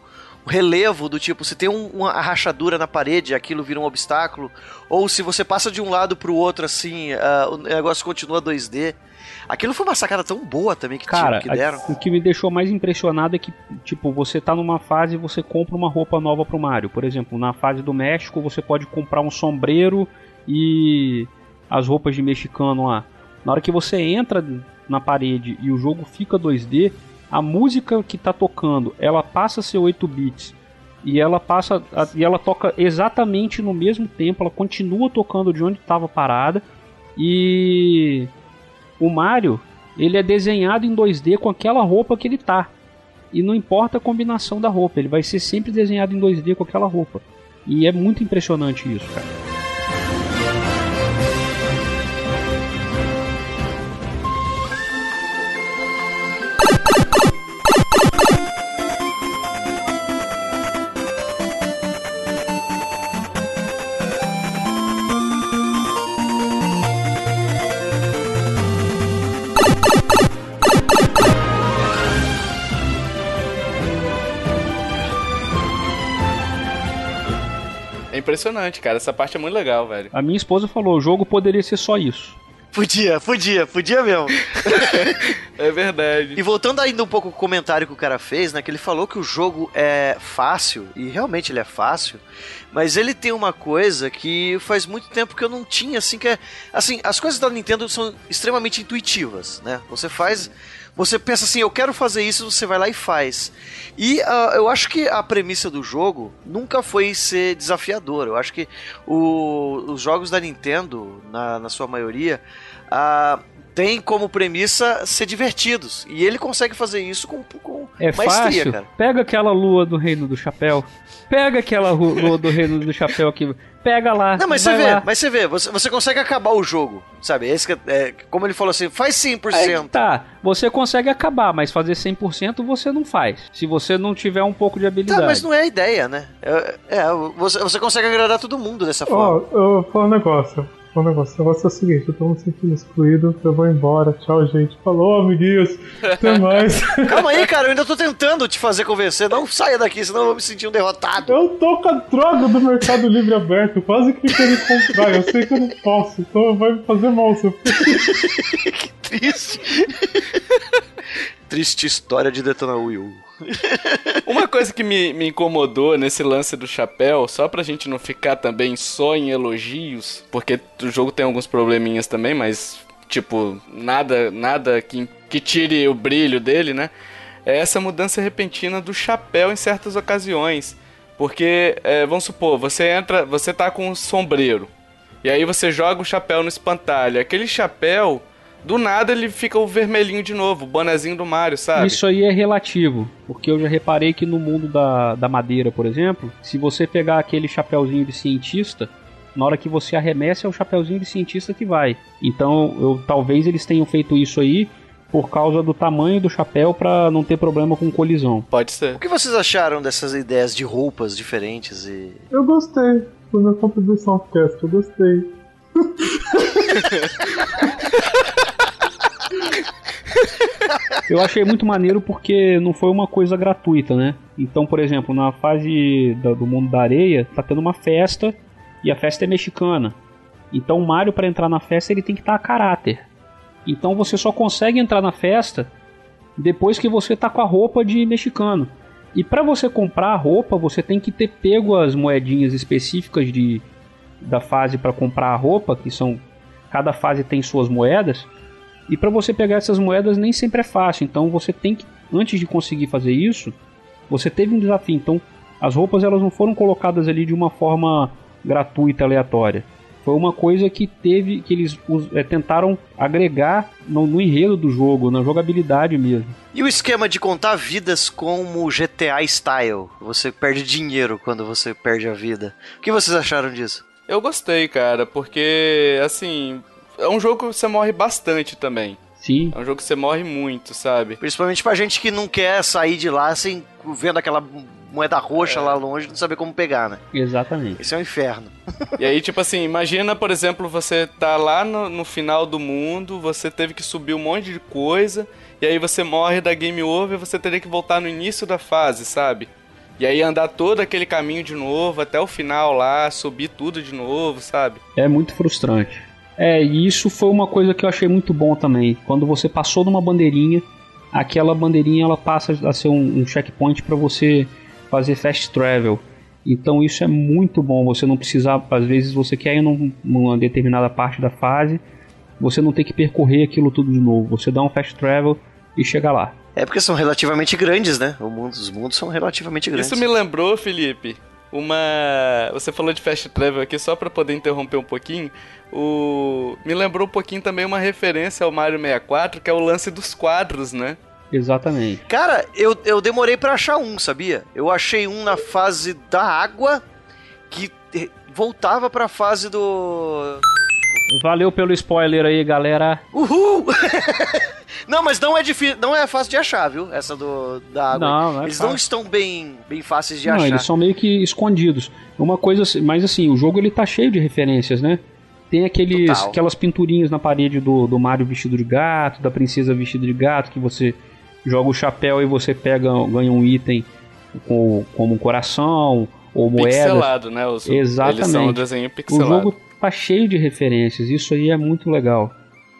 relevo do tipo, se tem um- uma rachadura na parede, aquilo vira um obstáculo, ou se você passa de um lado pro outro assim, ah, o negócio continua 2D. Aquilo foi uma sacada tão boa também que, Cara, tinha, que deram. o que me deixou mais impressionado é que, tipo, você tá numa fase e você compra uma roupa nova pro Mario. Por exemplo, na fase do México, você pode comprar um sombreiro e as roupas de mexicano lá. Na hora que você entra na parede e o jogo fica 2D, a música que tá tocando, ela passa a ser 8 bits. E ela passa a- e ela toca exatamente no mesmo tempo, ela continua tocando de onde estava parada. E o Mario, ele é desenhado em 2D com aquela roupa que ele tá. E não importa a combinação da roupa, ele vai ser sempre desenhado em 2D com aquela roupa. E é muito impressionante isso, cara. Impressionante, cara. Essa parte é muito legal, velho. A minha esposa falou: o jogo poderia ser só isso. Podia, podia, podia mesmo. É verdade. E voltando ainda um pouco ao comentário que o cara fez, né? Que ele falou que o jogo é fácil, e realmente ele é fácil, mas ele tem uma coisa que faz muito tempo que eu não tinha, assim, que é. Assim, as coisas da Nintendo são extremamente intuitivas, né? Você faz Você pensa assim, eu quero fazer isso, você vai lá e faz. E uh, eu acho que a premissa do jogo nunca foi ser desafiador. Eu acho que o, os jogos da Nintendo, na, na sua maioria, uh, tem como premissa ser divertidos. E ele consegue fazer isso com, com é maestria, fácil. cara. Pega aquela lua do Reino do Chapéu. Pega aquela lua do Reino do Chapéu aqui. Pega lá. Não, mas você vê, lá. mas você vê, você, você consegue acabar o jogo, sabe? Esse que, é, como ele falou assim, faz 100%. Aí tá, você consegue acabar, mas fazer 100% você não faz. Se você não tiver um pouco de habilidade. Tá, mas não é a ideia, né? É, é, você, você consegue agradar todo mundo dessa Ó, forma. eu vou falar um negócio. Um negócio. O negócio é o seguinte, eu tô me sentindo excluído, eu vou embora. Tchau, gente. Falou, amiguinhos. Até mais. Calma aí, cara, eu ainda tô tentando te fazer convencer. Não saia daqui, senão eu vou me sentir um derrotado. Eu tô com a droga do Mercado Livre aberto. Quase que queria comprar. Eu sei que eu não posso. Então vai me fazer mal se eu Triste. Triste história de Detona Will. Uma coisa que me, me incomodou nesse lance do chapéu, só pra gente não ficar também só em elogios, porque o jogo tem alguns probleminhas também, mas, tipo, nada nada que, que tire o brilho dele, né? É essa mudança repentina do chapéu em certas ocasiões. Porque, é, vamos supor, você entra, você tá com um sombreiro, e aí você joga o chapéu no espantalho. Aquele chapéu, do nada ele fica o vermelhinho de novo, o bonezinho do Mario, sabe? Isso aí é relativo, porque eu já reparei que no mundo da, da madeira, por exemplo, se você pegar aquele chapéuzinho de cientista, na hora que você arremessa é o chapéuzinho de cientista que vai. Então, eu, talvez eles tenham feito isso aí por causa do tamanho do chapéu para não ter problema com colisão. Pode ser. O que vocês acharam dessas ideias de roupas diferentes e. Eu gostei. Foi minha contribuição pro cast. Eu gostei. Eu achei muito maneiro porque não foi uma coisa gratuita, né? Então, por exemplo, na fase do mundo da areia, tá tendo uma festa e a festa é mexicana. Então, o Mario, para entrar na festa, ele tem que estar a caráter. Então, você só consegue entrar na festa depois que você tá com a roupa de mexicano. E para você comprar a roupa, você tem que ter pego as moedinhas específicas de, da fase para comprar a roupa, que são cada fase tem suas moedas. E para você pegar essas moedas nem sempre é fácil. Então você tem que, antes de conseguir fazer isso, você teve um desafio. Então as roupas elas não foram colocadas ali de uma forma gratuita, aleatória. Foi uma coisa que teve, que eles eh, tentaram agregar no, no enredo do jogo, na jogabilidade mesmo. E o esquema de contar vidas como GTA Style? Você perde dinheiro quando você perde a vida. O que vocês acharam disso? Eu gostei, cara, porque, assim, é um jogo que você morre bastante também. Sim, É um jogo que você morre muito, sabe? Principalmente pra gente que não quer sair de lá sem vendo aquela moeda roxa lá longe e não saber como pegar, né? exatamente. Esse é um inferno. E aí, tipo assim, imagina, por exemplo, você tá lá no, no final do mundo, você teve que subir um monte de coisa, e aí você morre da game over e você teria que voltar no início da fase, sabe? E aí andar todo aquele caminho de novo, até o final lá, subir tudo de novo, sabe? É muito frustrante. É, e isso foi uma coisa que eu achei muito bom também. Quando você passou numa bandeirinha, aquela bandeirinha ela passa a ser um, um checkpoint para você fazer fast travel. Então isso é muito bom. Você não precisar, às vezes você quer ir num- numa determinada parte da fase, você não tem que percorrer aquilo tudo de novo. Você dá um fast travel e chega lá. É porque são relativamente grandes, né? O mundo, os mundos são relativamente grandes. Isso me lembrou, Felipe, uma. Você falou de fast travel aqui só pra poder interromper um pouquinho. O. Me lembrou um pouquinho também uma referência ao Mario 64, que é o lance dos quadros, né? Exatamente. Cara, eu, eu demorei pra achar um, sabia? Eu achei um na fase da água que voltava pra fase do. Valeu pelo spoiler aí, galera. Uhul! não, mas não é difícil, não é fácil de achar, viu? Essa do da água. Não, não é Eles não fácil. estão bem, bem fáceis de Não, achar. eles são meio que escondidos. Uma coisa, assim- mas assim, o jogo ele tá cheio de referências, né? Tem aqueles, Total. aquelas pinturinhas na parede do, do Mario vestido de gato, da princesa vestida de gato, que você joga o chapéu e você pega, ganha um item com, como um coração ou moeda. Pixelado, né? Os, Eles são um Exatamente. desenho O pixelado. jogo tá cheio de referências, isso aí é muito legal.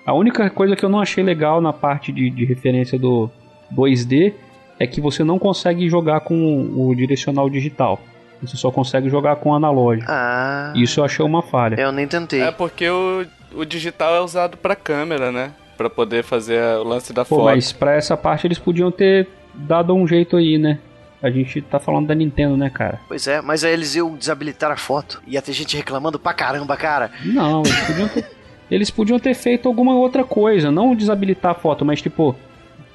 A única coisa que eu não achei legal na parte de, de referência do 2D é que você não consegue jogar com o direcional digital. Você só consegue jogar com o analógico. Ah. Isso eu achei uma falha. Eu nem tentei. É porque o, o digital é usado pra câmera, né? Pra poder fazer o lance da Pô, foto. mas pra essa parte eles podiam ter dado um jeito aí, né? A gente tá falando da Nintendo, né, cara? Pois é, mas aí eles iam desabilitar a foto. Ia ter gente reclamando pra caramba, cara. Não, eles podiam ter, eles podiam ter feito alguma outra coisa, não desabilitar a foto, mas tipo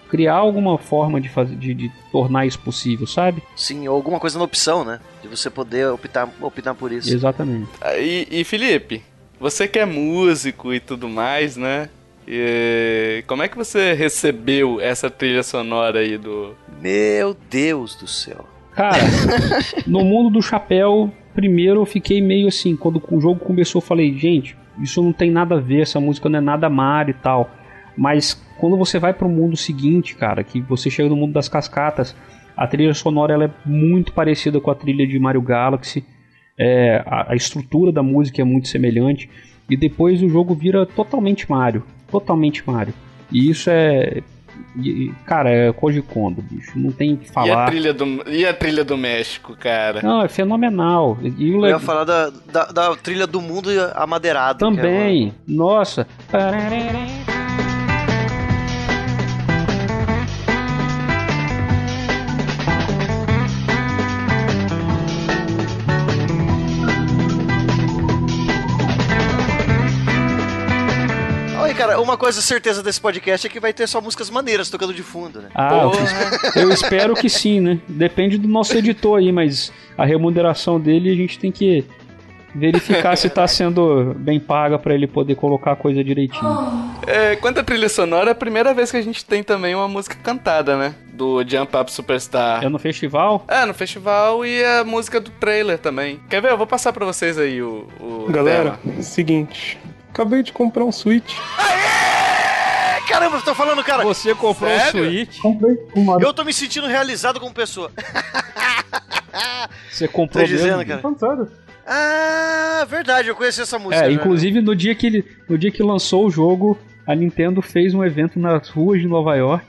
criar alguma forma de fazer de, de tornar isso possível, sabe? Sim, ou alguma coisa na opção, né? De você poder optar, optar por isso. Exatamente. E, e Felipe, você que é músico e tudo mais, né? E como é que você recebeu essa trilha sonora aí do. Meu Deus do céu. Cara, no mundo do chapéu, primeiro eu fiquei meio assim, quando o jogo começou, eu falei, gente, isso não tem nada a ver, essa música não é nada Mario e tal. Mas quando você vai pro mundo seguinte, cara, que você chega no mundo das cascatas, a trilha sonora ela é muito parecida com a trilha de Mario Galaxy. É, a, a estrutura da música é muito semelhante. E depois o jogo vira totalmente Mario. Totalmente Mario. E isso é. Cara, é Koji Kondo, bicho. Não tem o que E a, falar. trilha do, e a trilha do México, cara? Não, é fenomenal. E o Eu ia falar da, da, da trilha do mundo amadeirado. que é uma- também. Nossa. Cara, uma coisa certeza desse podcast é que vai ter só músicas maneiras tocando de fundo, né? Ah, eu, eu espero que sim, né? Depende do nosso editor aí, mas a remuneração dele a gente tem que verificar se tá sendo bem paga pra ele poder colocar a coisa direitinho. É, quanto à trilha sonora, é a primeira vez que a gente tem também uma música cantada, né? Do Jump Up Superstar. É no festival? É, no festival e a música do trailer também. Quer ver? Eu vou passar pra vocês aí o, o Galera, tema. seguinte. Acabei de comprar um Switch. Caramba, eu tô falando, cara. Você comprou Sério? um Switch? Comprei um Mario. Eu tô me sentindo realizado como pessoa. Você comprou Tô dizendo, mesmo? cara. Sério. Ah, verdade, eu conheci essa música. É, já. inclusive no dia que ele, no dia que lançou o jogo, a Nintendo fez um evento nas ruas de Nova York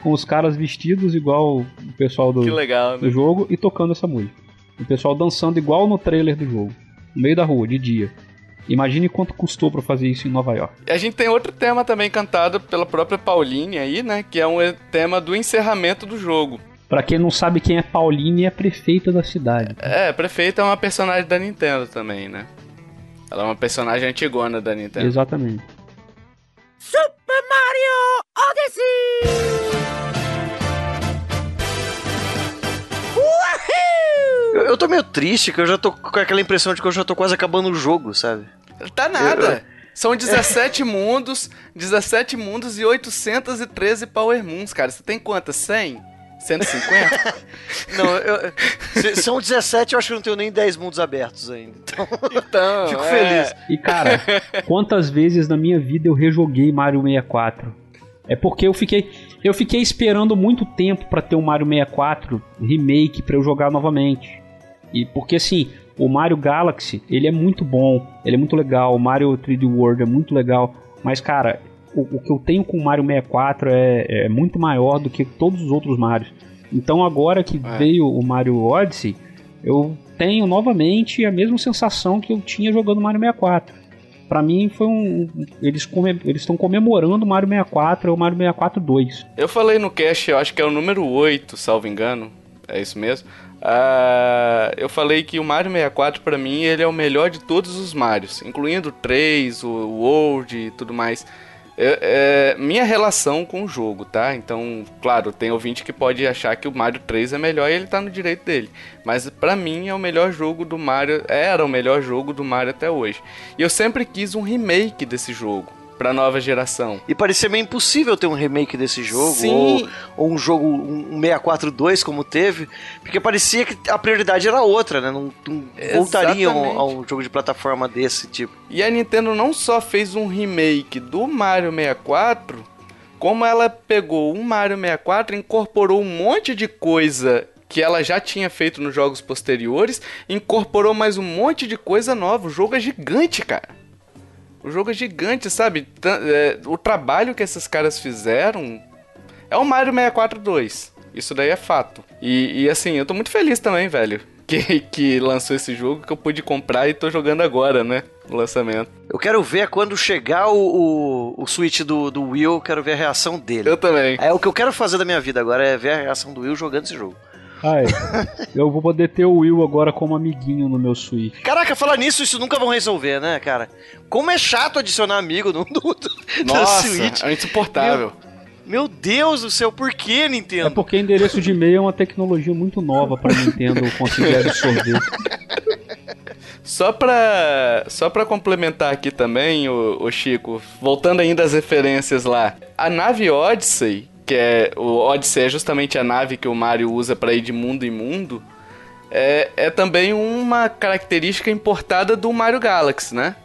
com os caras vestidos igual o pessoal do, legal, do né? jogo e tocando essa música. O pessoal dançando igual no trailer do jogo, no meio da rua, de dia. Imagine quanto custou pra fazer isso em Nova York. E a gente tem outro tema também cantado pela própria Pauline aí, né? Que é um tema do encerramento do jogo. Pra quem não sabe quem é Pauline, é a prefeita da cidade. É, a prefeita é uma personagem da Nintendo também, né? Ela é uma personagem antigona da Nintendo. Exatamente. Eu, eu tô meio triste, que eu já tô com aquela impressão de que eu já tô quase acabando o jogo, sabe? Tá nada. São 17 mundos, 17 mundos e 813 Power Moons, cara. Você tem quantas? 100? 150? Não, eu, se- são 17, eu acho que eu não tenho nem 10 mundos abertos ainda. Então, Então, fico é. feliz. E cara, quantas vezes na minha vida eu rejoguei Mario 64? É porque eu fiquei eu fiquei esperando muito tempo pra ter um Mario 64 remake pra eu jogar novamente. E porque assim, o Mario Galaxy, ele é muito bom, ele é muito legal, o Mario 3D World é muito legal, mas cara, o, o que eu tenho com o Mario 64 é, é muito maior do que todos os outros Marios. Então agora que É. veio o Mario Odyssey, eu tenho novamente a mesma sensação que eu tinha jogando Mario 64. Pra mim foi um. Eles come- eles estão comemorando o Mario 64, é o Mario 64 2. Eu falei no cast, eu acho que é o número 8, salvo engano. É isso mesmo. Ah, eu falei que o Mario 64, pra mim, ele é o melhor de todos os Marios, incluindo o 3, o World e tudo mais. É, é minha relação com o jogo, tá? Então, claro, tem ouvinte que pode achar que o Mario 3 é melhor e ele tá no direito dele. Mas pra mim é o melhor jogo do Mario, era o melhor jogo do Mario até hoje. E eu sempre quis um remake desse jogo pra nova geração. E parecia meio impossível ter um remake desse jogo, Sim. ou, ou um jogo, um 64-2 como teve, porque parecia que a prioridade era outra, né? Não, não voltariam a um jogo de plataforma desse tipo. E a Nintendo não só fez um remake do Mario 64, como ela pegou o Mario 64 e incorporou um monte de coisa que ela já tinha feito nos jogos posteriores, incorporou mais um monte de coisa nova. O jogo é gigante, cara. O jogo é gigante, sabe? É, o trabalho que esses caras fizeram é o Mario 64 2. Isso daí é fato. E, e, assim, eu tô muito feliz também, velho. Que, que lançou esse jogo que eu pude comprar e tô jogando agora, né? o lançamento. Eu quero ver quando chegar o, o, o Switch do, do Will, eu quero ver a reação dele. Eu também. É o que eu quero fazer da minha vida agora, é ver a reação do Will jogando esse jogo. Ai, eu vou poder ter o Will agora como amiguinho no meu Switch. Caraca, falar nisso, isso nunca vão resolver, né, cara? Como é chato adicionar amigo no, no, no Nossa, Switch. é insuportável. Meu Deus do céu, por que, É Nintendo? porque endereço de e-mail é uma tecnologia muito nova pra Nintendo conseguir absorver. Só pra, só pra complementar aqui também, o, o Chico, voltando ainda às referências lá. A nave Odyssey, que é. O Odyssey é justamente a nave que o Mario usa pra ir de mundo em mundo. É, é também uma característica importada do Mario Galaxy, né?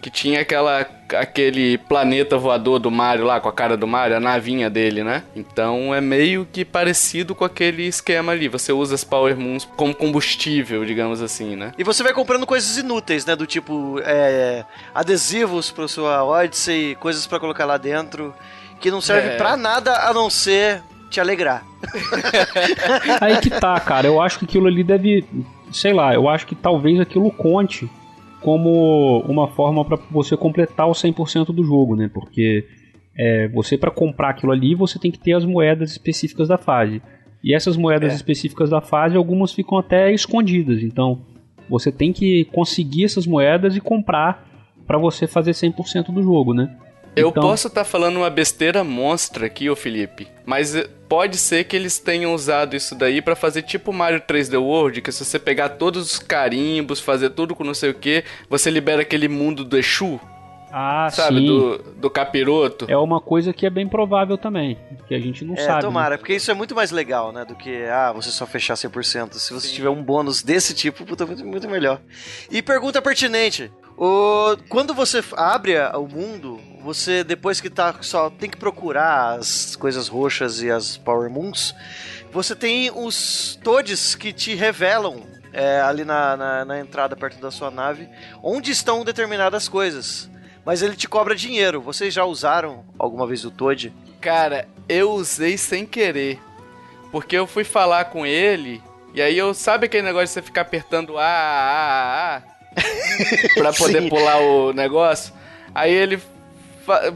Que tinha aquela, aquele planeta voador do Mario lá, com a cara do Mario, a navinha dele, né? Então é meio que parecido com aquele esquema ali. Você usa as Power Moons como combustível, digamos assim, né? E você vai comprando coisas inúteis, né? Do tipo, é, adesivos pra sua Odyssey, coisas pra colocar lá dentro, que não serve É. pra nada a não ser te alegrar. Aí que tá, cara. Eu acho que aquilo ali deve. Sei lá, eu acho que talvez aquilo conte como uma forma pra você completar o 100% do jogo, né? Porque é, você, pra comprar aquilo ali, você tem que ter as moedas específicas da fase. E essas moedas É. específicas da fase, algumas ficam até escondidas. Então, você tem que conseguir essas moedas e comprar pra você fazer 100% do jogo, né? Eu Então- posso estar falando uma besteira monstra aqui, ô Felipe, mas eh, pode ser que eles tenham usado isso daí pra fazer tipo Mario 3D World, que se você pegar todos os carimbos, fazer tudo com não sei o que, você libera aquele mundo do Exu, Ah, sabe? sim. Do, do capiroto. É uma coisa que é bem provável também, que a gente não É, sabe. né? tomara, porque isso é muito mais legal, né? Do que, ah, você só fechar 100%. Se você tiver um bônus desse tipo, puta, muito, muito melhor. E pergunta pertinente. O, quando você abre o mundo, você, depois que tá, só tem que procurar as coisas roxas e as Power Moons, você tem os Toads que te revelam é, ali na, na, na entrada perto da sua nave onde estão determinadas coisas. Mas ele te cobra dinheiro. Vocês já usaram alguma vez o Toad? Cara, eu usei sem querer. Porque eu fui falar com ele, e aí eu. Sabe aquele negócio de você ficar apertando A, A, A, A? pra poder Sim. pular o negócio? Aí ele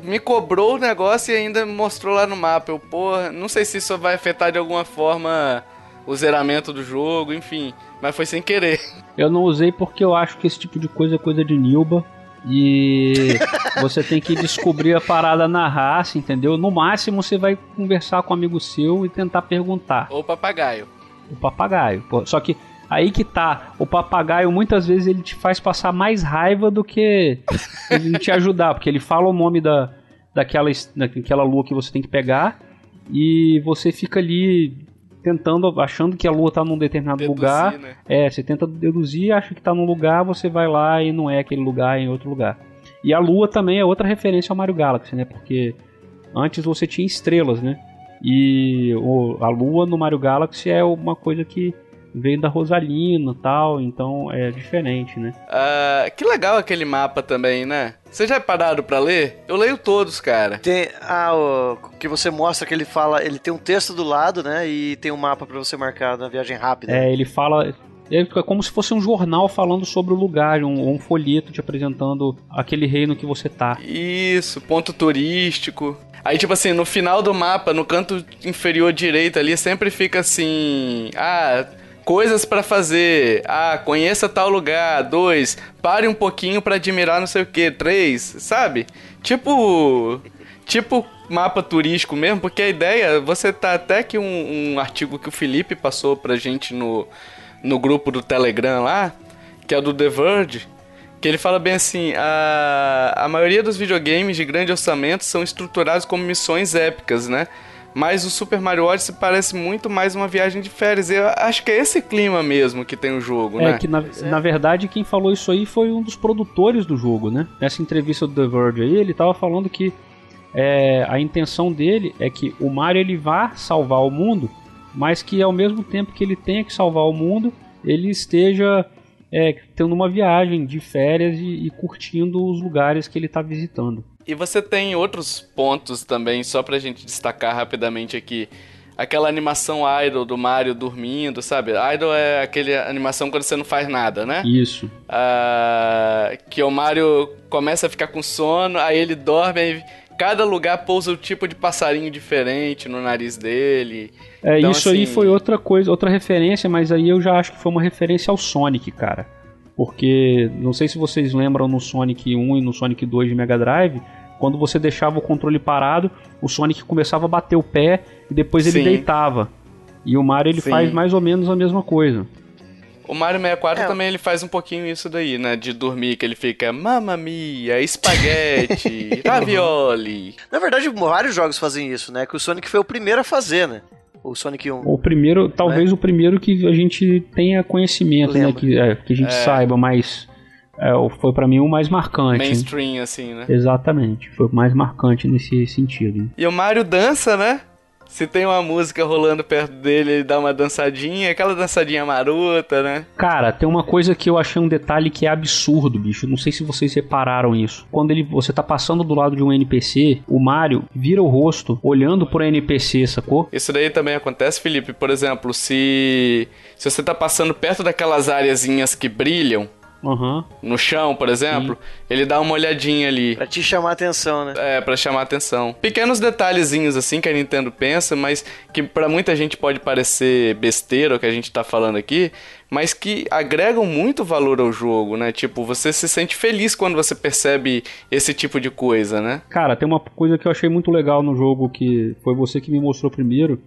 me cobrou o negócio e ainda mostrou lá no mapa. Eu, porra, não sei se isso vai afetar de alguma forma o zeramento do jogo, enfim. Mas foi sem querer. Eu não usei porque eu acho que esse tipo de coisa é coisa de Nilba. E você tem que descobrir a parada na raça, entendeu? No máximo você vai conversar com um amigo seu e tentar perguntar. Ou papagaio. O papagaio. Só que aí que tá. O papagaio muitas vezes ele te faz passar mais raiva do que ele te ajudar. Porque ele fala o nome da, daquela, daquela lua que você tem que pegar. E você fica ali tentando, achando que a lua tá num determinado Deduzir, lugar. né? É, você tenta deduzir, acha que tá num lugar, você vai lá e não é aquele lugar, é em outro lugar. E a Lua também é outra referência ao Mario Galaxy, né? Porque antes você tinha estrelas, né? E o- a Lua no Mario Galaxy é uma coisa que veio da Rosalina e tal, então é diferente, né? Ah, que legal aquele mapa também, né? Vocês já pararam pra ler? Eu leio todos, cara. Tem ah, o que você mostra que ele fala, ele tem um texto do lado, né? E tem um mapa pra você marcar na viagem rápida. É, ele fala. É como se fosse um jornal falando sobre o lugar, um, um folheto te apresentando aquele reino que você tá. Isso, ponto turístico. Aí, tipo assim, no final do mapa, no canto inferior direito ali, sempre fica assim: ah, coisas pra fazer. Ah, conheça tal lugar. Dois, pare um pouquinho pra admirar não sei o que. Três, sabe? Tipo. Tipo mapa turístico mesmo, porque a ideia, você tá até que um, um artigo que o Felipe passou pra gente no, no grupo do Telegram lá, que é do The Verge, que ele fala bem assim: a, a maioria dos videogames de grande orçamento são estruturados como missões épicas, né? Mas o Super Mario Odyssey parece muito mais uma viagem de férias. Eu acho que é esse clima mesmo que tem o jogo, É né? que na, na verdade quem falou isso aí foi um dos produtores do jogo, né? Nessa entrevista do The Verge aí, ele tava falando que é, a intenção dele é que o Mario ele vá salvar o mundo, mas que ao mesmo tempo que ele tenha que salvar o mundo, ele esteja é, tendo uma viagem de férias e, e curtindo os lugares que ele está visitando. E você tem outros pontos também, só pra gente destacar rapidamente aqui. aquela animação idol do Mario dormindo, sabe? Idol é aquele animação quando você não faz nada, né? Isso. Ah, que o Mario começa a ficar com sono, aí ele dorme, aí cada lugar pousa um tipo de passarinho diferente no nariz dele. É, Então, isso aí assim- foi outra coisa, outra referência, mas aí eu já acho que foi uma referência ao Sonic, cara. Porque, não sei se vocês lembram no Sonic 1 e no Sonic 2 de Mega Drive, quando você deixava o controle parado, o Sonic começava a bater o pé e depois ele Sim. deitava. E o Mario ele Sim. faz mais ou menos a mesma coisa. O Mario 64 É. também ele faz um pouquinho isso daí, né? De dormir, que ele fica mamma mia, espaguete, ravioli. Na verdade, vários jogos fazem isso, né? Que o Sonic foi o primeiro a fazer, né? O Sonic 1. O primeiro, talvez o primeiro que a gente tenha conhecimento, né? Lembra. Que, é, que a gente saiba, mas é, foi pra mim o mais marcante. Mainstream, assim, né? Exatamente, foi o mais marcante nesse sentido. E o Mario dança, né? Se tem uma música rolando perto dele, ele dá uma dançadinha, aquela dançadinha marota, né? Cara, tem uma coisa que eu achei um detalhe que é absurdo, bicho. Não sei se vocês repararam isso. Quando ele, você tá passando do lado de um NPC, o Mario vira o rosto olhando pro NPC, sacou? Isso daí também acontece, Felipe. Por exemplo, se, se você tá passando perto daquelas areazinhas que brilham, Aham. no chão, por exemplo, ele dá uma olhadinha ali. Pra te chamar a atenção, né? É, pra chamar atenção. Pequenos detalhezinhos assim que a Nintendo pensa, mas que pra muita gente pode parecer besteira o que a gente tá falando aqui, mas que agregam muito valor ao jogo, né? Tipo, você se sente feliz quando você percebe esse tipo de coisa, né? Cara, tem uma coisa que eu achei muito legal no jogo que foi você que me mostrou primeiro.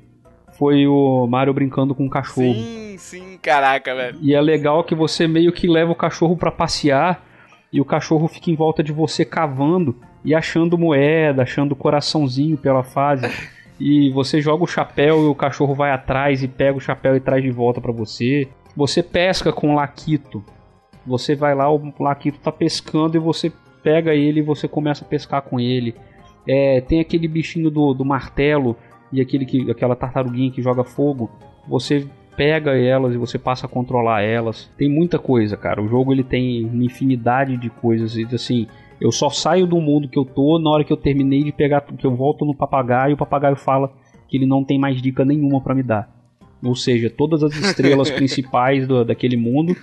Foi o Mario brincando com o cachorro. Sim, sim, caraca, velho. E é legal que você meio que leva o cachorro pra passear e o cachorro fica em volta de você cavando e achando moeda, achando coraçãozinho pela fase. E você joga o chapéu e o cachorro vai atrás e pega o chapéu e traz de volta pra você. Você pesca com o laquito. Você vai lá, o laquito tá pescando e você pega ele e você começa a pescar com ele. É, tem aquele bichinho do, do martelo e aquele que, aquela tartaruguinha que joga fogo. Você pega elas e você passa a controlar elas. Tem muita coisa, cara. O jogo ele tem uma infinidade de coisas. E assim, eu só saio do mundo que eu tô na hora que eu terminei de pegar, que eu volto no papagaio, o papagaio fala que ele não tem mais dica nenhuma pra me dar. Ou seja, todas as estrelas principais do, daquele mundo,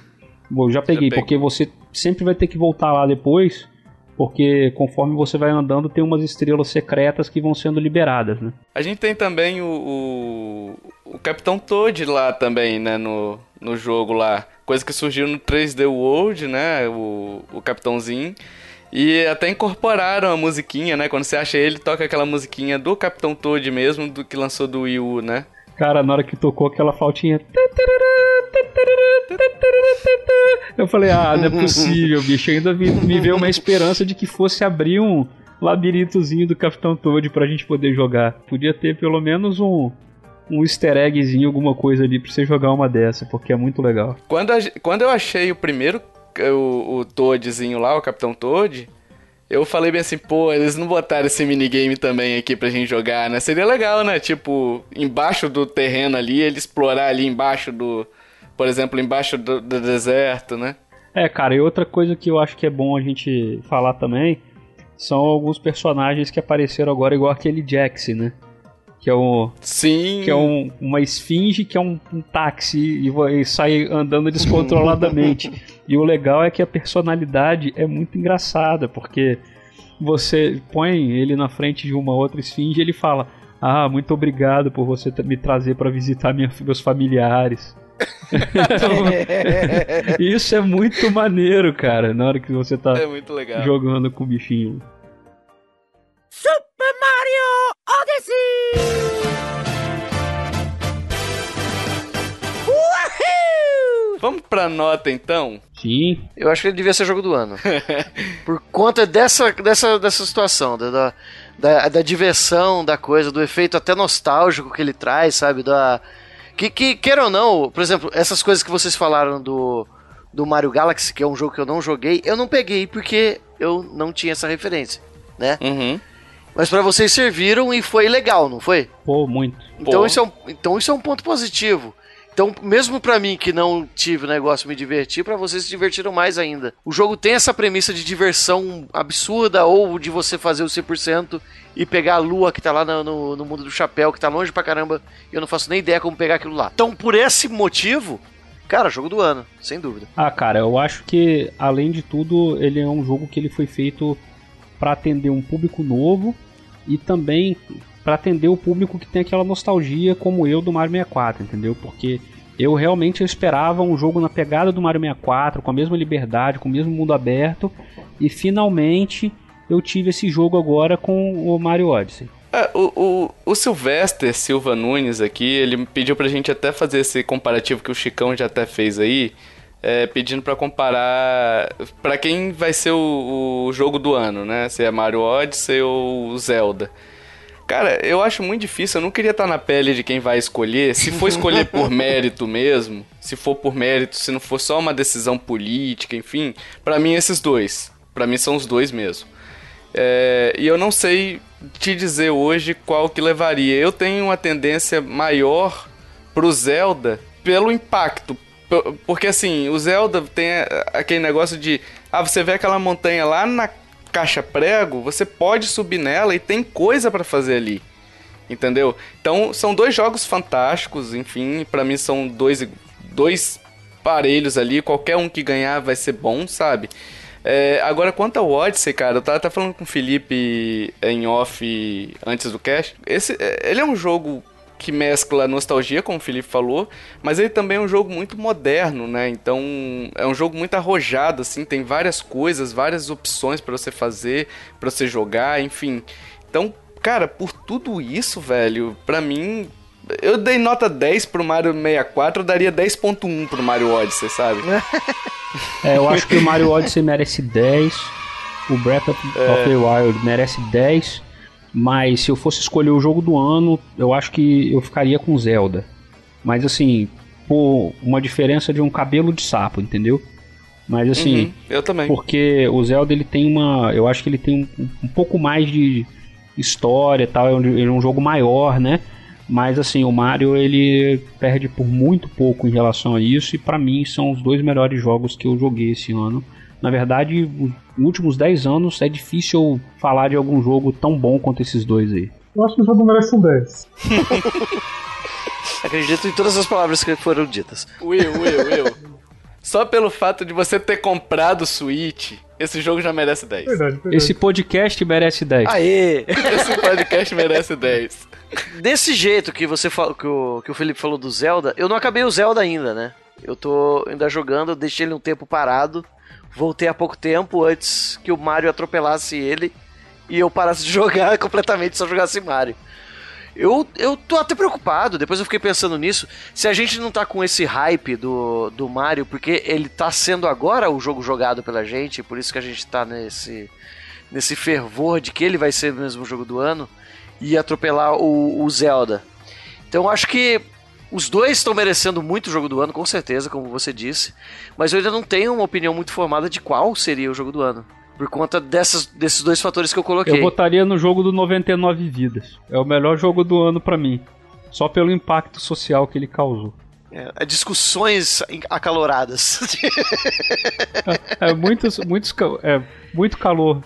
eu já peguei, pegou. porque você sempre vai ter que voltar lá depois, porque conforme você vai andando tem umas estrelas secretas que vão sendo liberadas, né? A gente tem também o, o, o Capitão Toad lá também, né, no, no jogo lá. Coisa que surgiu no 3D World, né, o, o Capitãozinho. E até incorporaram a musiquinha, né, quando você acha ele, toca aquela musiquinha do Capitão Toad mesmo, do que lançou do Wii U, né. Cara, na hora que tocou aquela flautinha. Eu falei, ah, não é possível, bicho. Ainda me, me veio uma esperança de que fosse abrir um labirintozinho do Capitão Toad pra gente poder jogar. Podia ter pelo menos um, um easter eggzinho, alguma coisa ali pra você jogar uma dessa, porque é muito legal. Quando, a quando eu achei o primeiro, o, o Toadzinho lá, o Capitão Toad, eu falei bem assim, pô, eles não botaram esse minigame também aqui pra gente jogar, né? Seria legal, né? Tipo, embaixo do terreno ali, ele explorar ali embaixo do... Por exemplo, embaixo do, do deserto, né? É, cara, e outra coisa que eu acho que é bom a gente falar também são alguns personagens que apareceram agora, igual aquele Jax, né? Que é o. Sim. que é um- uma esfinge que é um, um táxi e, vai- e sai andando descontroladamente. e o legal é que a personalidade é muito engraçada, porque você põe ele na frente de uma outra esfinge e ele fala: Ah, muito obrigado por você me trazer para visitar minha- meus familiares. Então, isso é muito maneiro, cara, na hora que você tá É muito legal. jogando com o bichinho. Super Mario Odyssey! Vamos pra nota então? Sim, Eu acho que ele devia ser jogo do ano. Por conta dessa, dessa, dessa situação, da, da, da, da diversão, da coisa, do efeito até nostálgico que ele traz, sabe? Da, que, que, queira ou não, por exemplo, essas coisas que vocês falaram do, do Mario Galaxy, que é um jogo que eu não joguei, eu não peguei porque eu não tinha essa referência, né? Uhum. Mas pra vocês serviram e foi legal, não foi? pô, muito. Então Pô. isso, é um, então isso é um ponto positivo. Então, mesmo pra mim que não tive o negócio de me divertir, pra vocês se divertiram mais ainda. O jogo tem essa premissa de diversão absurda ou de você fazer o 100% e pegar a lua que tá lá no, no, no mundo do chapéu, que tá longe pra caramba, e eu não faço nem ideia como pegar aquilo lá. Então, por esse motivo, cara, jogo do ano, sem dúvida. Ah, cara, eu acho que, além de tudo, ele é um jogo que ele foi feito pra atender um público novo e também pra atender o público que tem aquela nostalgia como eu do Mario 64, entendeu? Porque eu realmente esperava um jogo na pegada do Mario 64, com a mesma liberdade, com o mesmo mundo aberto, e finalmente eu tive esse jogo agora com o Mario Odyssey. É, o, o, o Sylvester Silva Nunes aqui, ele pediu pra gente até fazer esse comparativo que o Chicão já até fez aí, é, pedindo pra comparar pra quem vai ser o, o jogo do ano, né? Se é Mario Odyssey ou Zelda. Cara, eu acho muito difícil, eu não queria estar na pele de quem vai escolher. Se for escolher por mérito mesmo, se for por mérito, se não for só uma decisão política, enfim, pra mim esses dois. Pra mim são os dois mesmo. É, e eu não sei te dizer hoje qual que levaria. Eu tenho uma tendência maior pro Zelda pelo impacto. Porque assim, o Zelda tem aquele negócio de. Ah, você vê aquela montanha lá na caixa prego, você pode subir nela e tem coisa pra fazer ali. Entendeu? Então, são dois jogos fantásticos, enfim, pra mim são dois, dois parelhos ali, qualquer um que ganhar vai ser bom, sabe? É, agora, quanto ao Odyssey, cara, eu tava até falando com o Felipe em off antes do cast. Esse, é, ele é um jogo que mescla nostalgia, como o Felipe falou, mas ele também é um jogo muito moderno, né? Então, é um jogo muito arrojado, assim, tem várias coisas, várias opções pra você fazer, pra você jogar, enfim. Então, cara, por tudo isso, velho, pra mim, eu dei nota 10 pro Mario 64, eu daria 10.1 pro Mario Odyssey, sabe? É, eu acho que o Mario Odyssey merece 10, o Breath of, of the Wild merece 10, mas se eu fosse escolher o jogo do ano, eu acho que eu ficaria com Zelda. Mas assim, por uma diferença de um cabelo de sapo, entendeu? Mas assim, Uhum, eu também. porque o Zelda ele tem uma, eu acho que ele tem um, um pouco mais de história, tal, é um, ele é um jogo maior, né? Mas assim, o Mario ele perde por muito pouco em relação a isso e pra mim são os dois melhores jogos que eu joguei esse ano. Na verdade, os últimos 10 anos é difícil falar de algum jogo tão bom quanto esses dois aí. Eu acho que o jogo merece um 10. Acredito em todas as palavras que foram ditas. Will, Will, Will. Só pelo fato de você ter comprado o Switch, esse jogo já merece 10. Verdade, verdade. Esse podcast merece 10. Aê! Esse podcast merece 10. Desse jeito que você falou, que o, que o Felipe falou do Zelda, eu não acabei o Zelda ainda, né? Eu tô ainda jogando, eu deixei ele um tempo parado. Voltei há pouco tempo antes que o Mario atropelasse ele e eu parasse de jogar completamente, só jogasse Mario. Eu, eu tô até preocupado, depois eu fiquei pensando nisso, se a gente não tá com esse hype do, do Mario, porque ele tá sendo agora o jogo jogado pela gente, por isso que a gente tá nesse, nesse fervor de que ele vai ser mesmo o jogo do ano, e atropelar o, o Zelda. Então acho que os dois estão merecendo muito o jogo do ano, com certeza, como você disse, mas eu ainda não tenho uma opinião muito formada de qual seria o jogo do ano. Por conta dessas, desses dois fatores que eu coloquei. Eu votaria no jogo do 99 vidas. É o melhor jogo do ano pra mim. Só pelo impacto social que ele causou. É, discussões acaloradas. É, muitos, muitos, ca- é, muito calor.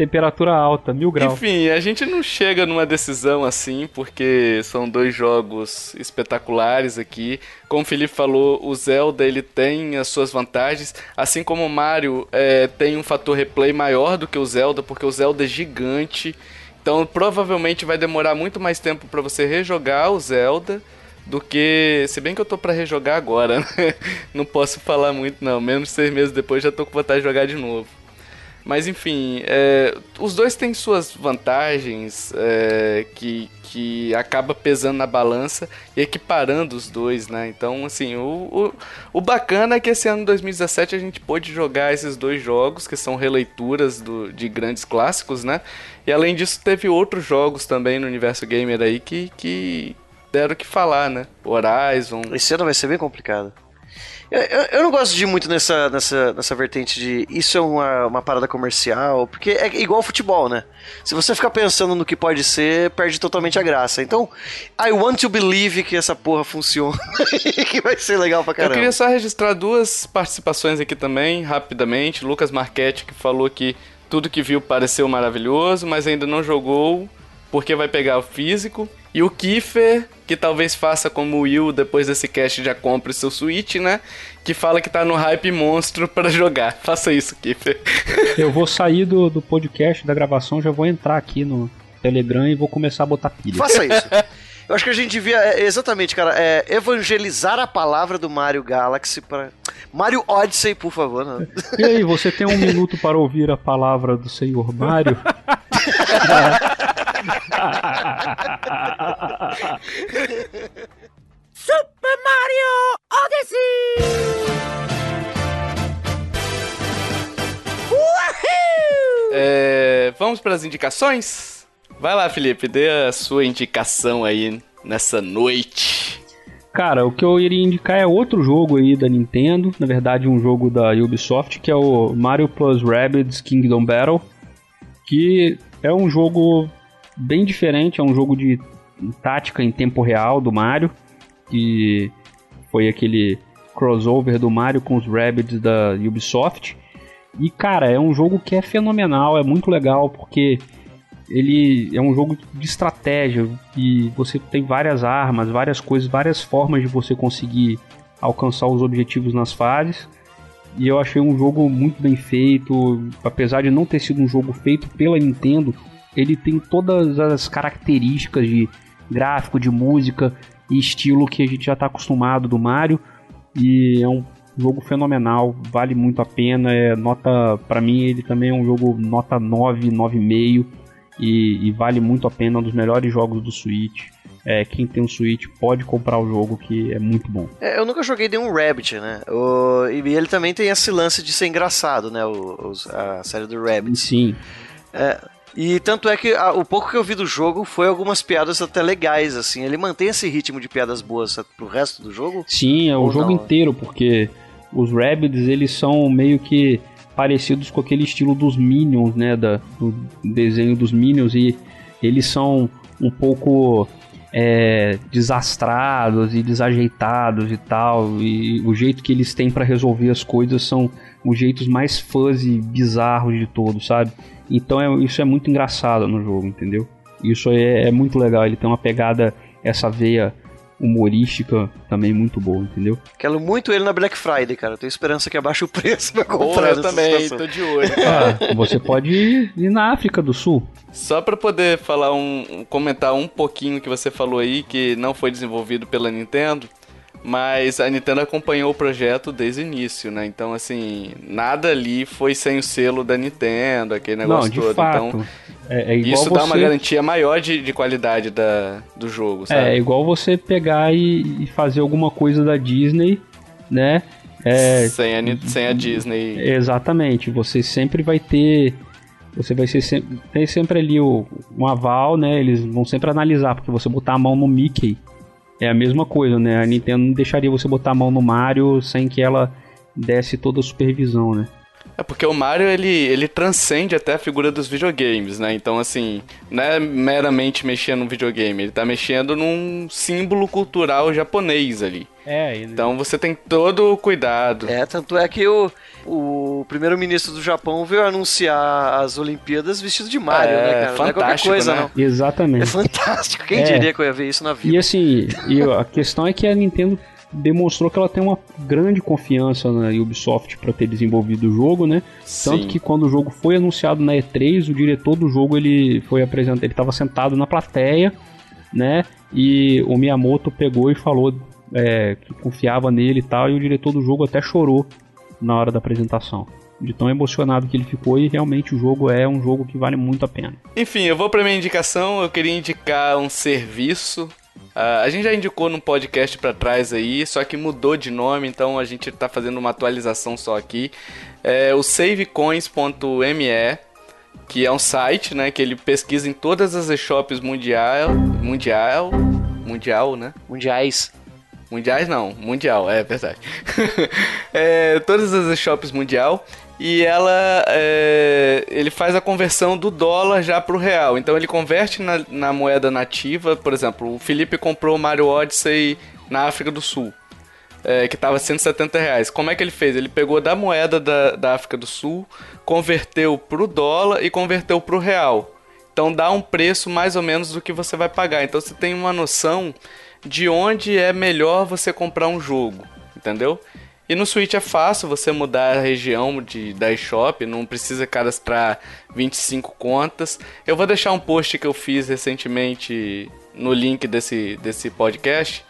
Temperatura alta, mil graus. Enfim, a gente não chega numa decisão assim, porque são dois jogos espetaculares aqui. Como o Felipe falou, o Zelda ele tem as suas vantagens, assim como o Mario é, tem um fator replay maior do que o Zelda, porque o Zelda é gigante. Então provavelmente vai demorar muito mais tempo pra você rejogar o Zelda do que. Se bem que eu tô pra rejogar agora, né? Não posso falar muito, não. Menos seis meses depois já tô com vontade de jogar de novo. Mas enfim, é, os dois têm suas vantagens é, que, que acaba pesando na balança e equiparando os dois, né? Então, assim, o, o, o bacana é que esse ano 2017 a gente pôde jogar esses dois jogos, que são releituras do, de grandes clássicos, né? E além disso, teve outros jogos também no universo gamer aí que, que deram o que falar, né? Horizon. Esse ano vai ser bem complicado. Eu, eu, eu não gosto de ir muito nessa, nessa, nessa vertente de isso é uma, uma parada comercial, porque é igual futebol, né? Se você ficar pensando no que pode ser, perde totalmente a graça. Então, I want to believe que essa porra funciona e que vai ser legal pra caramba. Eu queria só registrar duas participações aqui também, rapidamente. Lucas Marchetti, que falou que tudo que viu pareceu maravilhoso, mas ainda não jogou porque vai pegar o físico. E o Kiefer, que talvez faça como o Will depois desse cast já compre seu Switch, né? Que fala que tá no hype monstro para jogar. Faça isso, Kiefer. Eu vou sair do, do podcast, da gravação, já vou entrar aqui no Telegram e vou começar a botar pilha. Faça isso. Eu acho que a gente devia, é, exatamente, cara, é, evangelizar a palavra do Mario Galaxy para. Mario Odyssey, por favor. Né? E aí, você tem um minuto para ouvir a palavra do Senhor Mario? Super Mario Odyssey! É, vamos para as indicações? Vai lá, Felipe, dê a sua indicação aí nessa noite. Cara, o que eu iria indicar é outro jogo aí da Nintendo, na verdade um jogo da Ubisoft, que é o Mario Plus Rabbids Kingdom Battle, que é um jogo bem diferente, é um jogo de tática em tempo real do Mario, que foi aquele crossover do Mario com os Rabbids da Ubisoft. E cara, é um jogo que é fenomenal, é muito legal porque ele é um jogo de estratégia e você tem várias armas, várias coisas, várias formas de você conseguir alcançar os objetivos nas fases. E eu achei um jogo muito bem feito, apesar de não ter sido um jogo feito pela Nintendo, ele tem todas as características de gráfico, de música e estilo que a gente já está acostumado do Mario. E é um jogo fenomenal, vale muito a pena. É nota, para mim ele também é um jogo nota 9, 9,5 e, e vale muito a pena, um dos melhores jogos do Switch. É, quem tem um Switch pode comprar o jogo que é muito bom. É, eu nunca joguei nenhum Rabbit, né? O, e ele também tem esse lance de ser engraçado, né? O, a série do Rabbit. Sim. É, e tanto é que a, o pouco que eu vi do jogo foi algumas piadas até legais, assim. Ele mantém esse ritmo de piadas boas pro resto do jogo? Sim, é o jogo não? inteiro, porque os Rabbids, eles são meio que parecidos com aquele estilo dos Minions, né, da, do desenho dos Minions, e eles são um pouco é, desastrados e desajeitados e tal, e o jeito que eles têm para resolver as coisas são os jeitos mais fuzzy, bizarros de todos, sabe? Então é- isso é muito engraçado no jogo, entendeu? Isso é, é muito legal, ele tem uma pegada, essa veia humorística também muito boa, entendeu? Quero muito ele na Black Friday, cara. Eu tenho esperança que abaixe o preço pra comprar eu também, situação. tô de olho. Ah, você pode ir, ir na África do Sul. Só pra poder falar um, comentar um pouquinho que você falou aí que não foi desenvolvido pela Nintendo, mas a Nintendo acompanhou o projeto desde o início, né? Então assim, nada ali foi sem o selo da Nintendo, aquele negócio Não, de todo. fato. Então, é, é isso dá uma garantia maior de, de qualidade da, do jogo, sabe? É, igual você pegar e, e fazer alguma coisa da Disney, né? É, sem, a, sem a Disney. exatamente. Você sempre vai ter. Você vai ser sempre, tem sempre ali o, um aval, né? Eles vão sempre analisar, porque você botar a mão no Mickey é a mesma coisa, né? A Nintendo não deixaria você botar a mão no Mario sem que ela desse toda a supervisão, né? É porque o Mario ele, ele transcende até a figura dos videogames, né? Então, assim, não é meramente mexer num videogame, ele tá mexendo num símbolo cultural japonês ali. É, Então você tem todo o cuidado. É, tanto é que o, o primeiro-ministro do Japão veio anunciar as Olimpíadas vestido de Mario, É, né, cara? não é qualquer fantástico, coisa, né? não. É exatamente. fantástico. Quem É. diria que eu ia ver isso na vida? E assim, e a questão é que a Nintendo demonstrou que ela tem uma grande confiança na Ubisoft para ter desenvolvido o jogo, né? Tanto Sim. que quando o jogo foi anunciado na E3, o diretor do jogo ele foi apresentado, ele estava sentado na plateia, né? E o Miyamoto pegou e falou é, que confiava nele e tal, e o diretor do jogo até chorou na hora da apresentação. De tão emocionado que ele ficou e realmente o jogo é um jogo que vale muito a pena. Enfim, eu vou pra minha indicação. Eu queria indicar um serviço. Ah, a gente já indicou num podcast pra trás aí, só que mudou de nome, então a gente tá fazendo uma atualização só aqui. É o savecoins.me, que é um site, né, que ele pesquisa em todas as eShops mundial, mundial, mundial, né? Mundiais. Mundiais não, mundial, é verdade. é, todas as shops mundial e ela é, ele faz a conversão do dólar já para o real. Então ele converte na, na, moeda nativa, por exemplo, o Felipe comprou o Mario Odyssey na África do Sul, é, que estava 170 reais. Como é que ele fez? Ele pegou da moeda da, da África do Sul, converteu para o dólar e converteu para o real. Então dá um preço mais ou menos do que você vai pagar. Então você tem uma noção de onde é melhor você comprar um jogo, entendeu? E no Switch é fácil você mudar a região de, da eShop, não precisa cadastrar 25 contas. Eu vou deixar um post que eu fiz recentemente no link desse, desse podcast,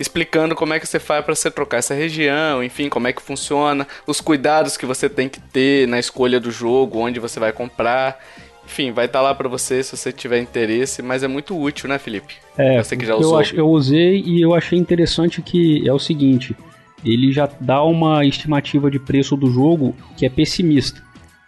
explicando como é que você faz para você trocar essa região, enfim, como é que funciona, os cuidados que você tem que ter na escolha do jogo, onde você vai comprar. Enfim, vai estar tá lá para você se você tiver interesse, mas é muito útil, né, Felipe? É, você que já usou. Eu, ach, eu usei e eu achei interessante que é o seguinte, ele já dá uma estimativa de preço do jogo que é pessimista.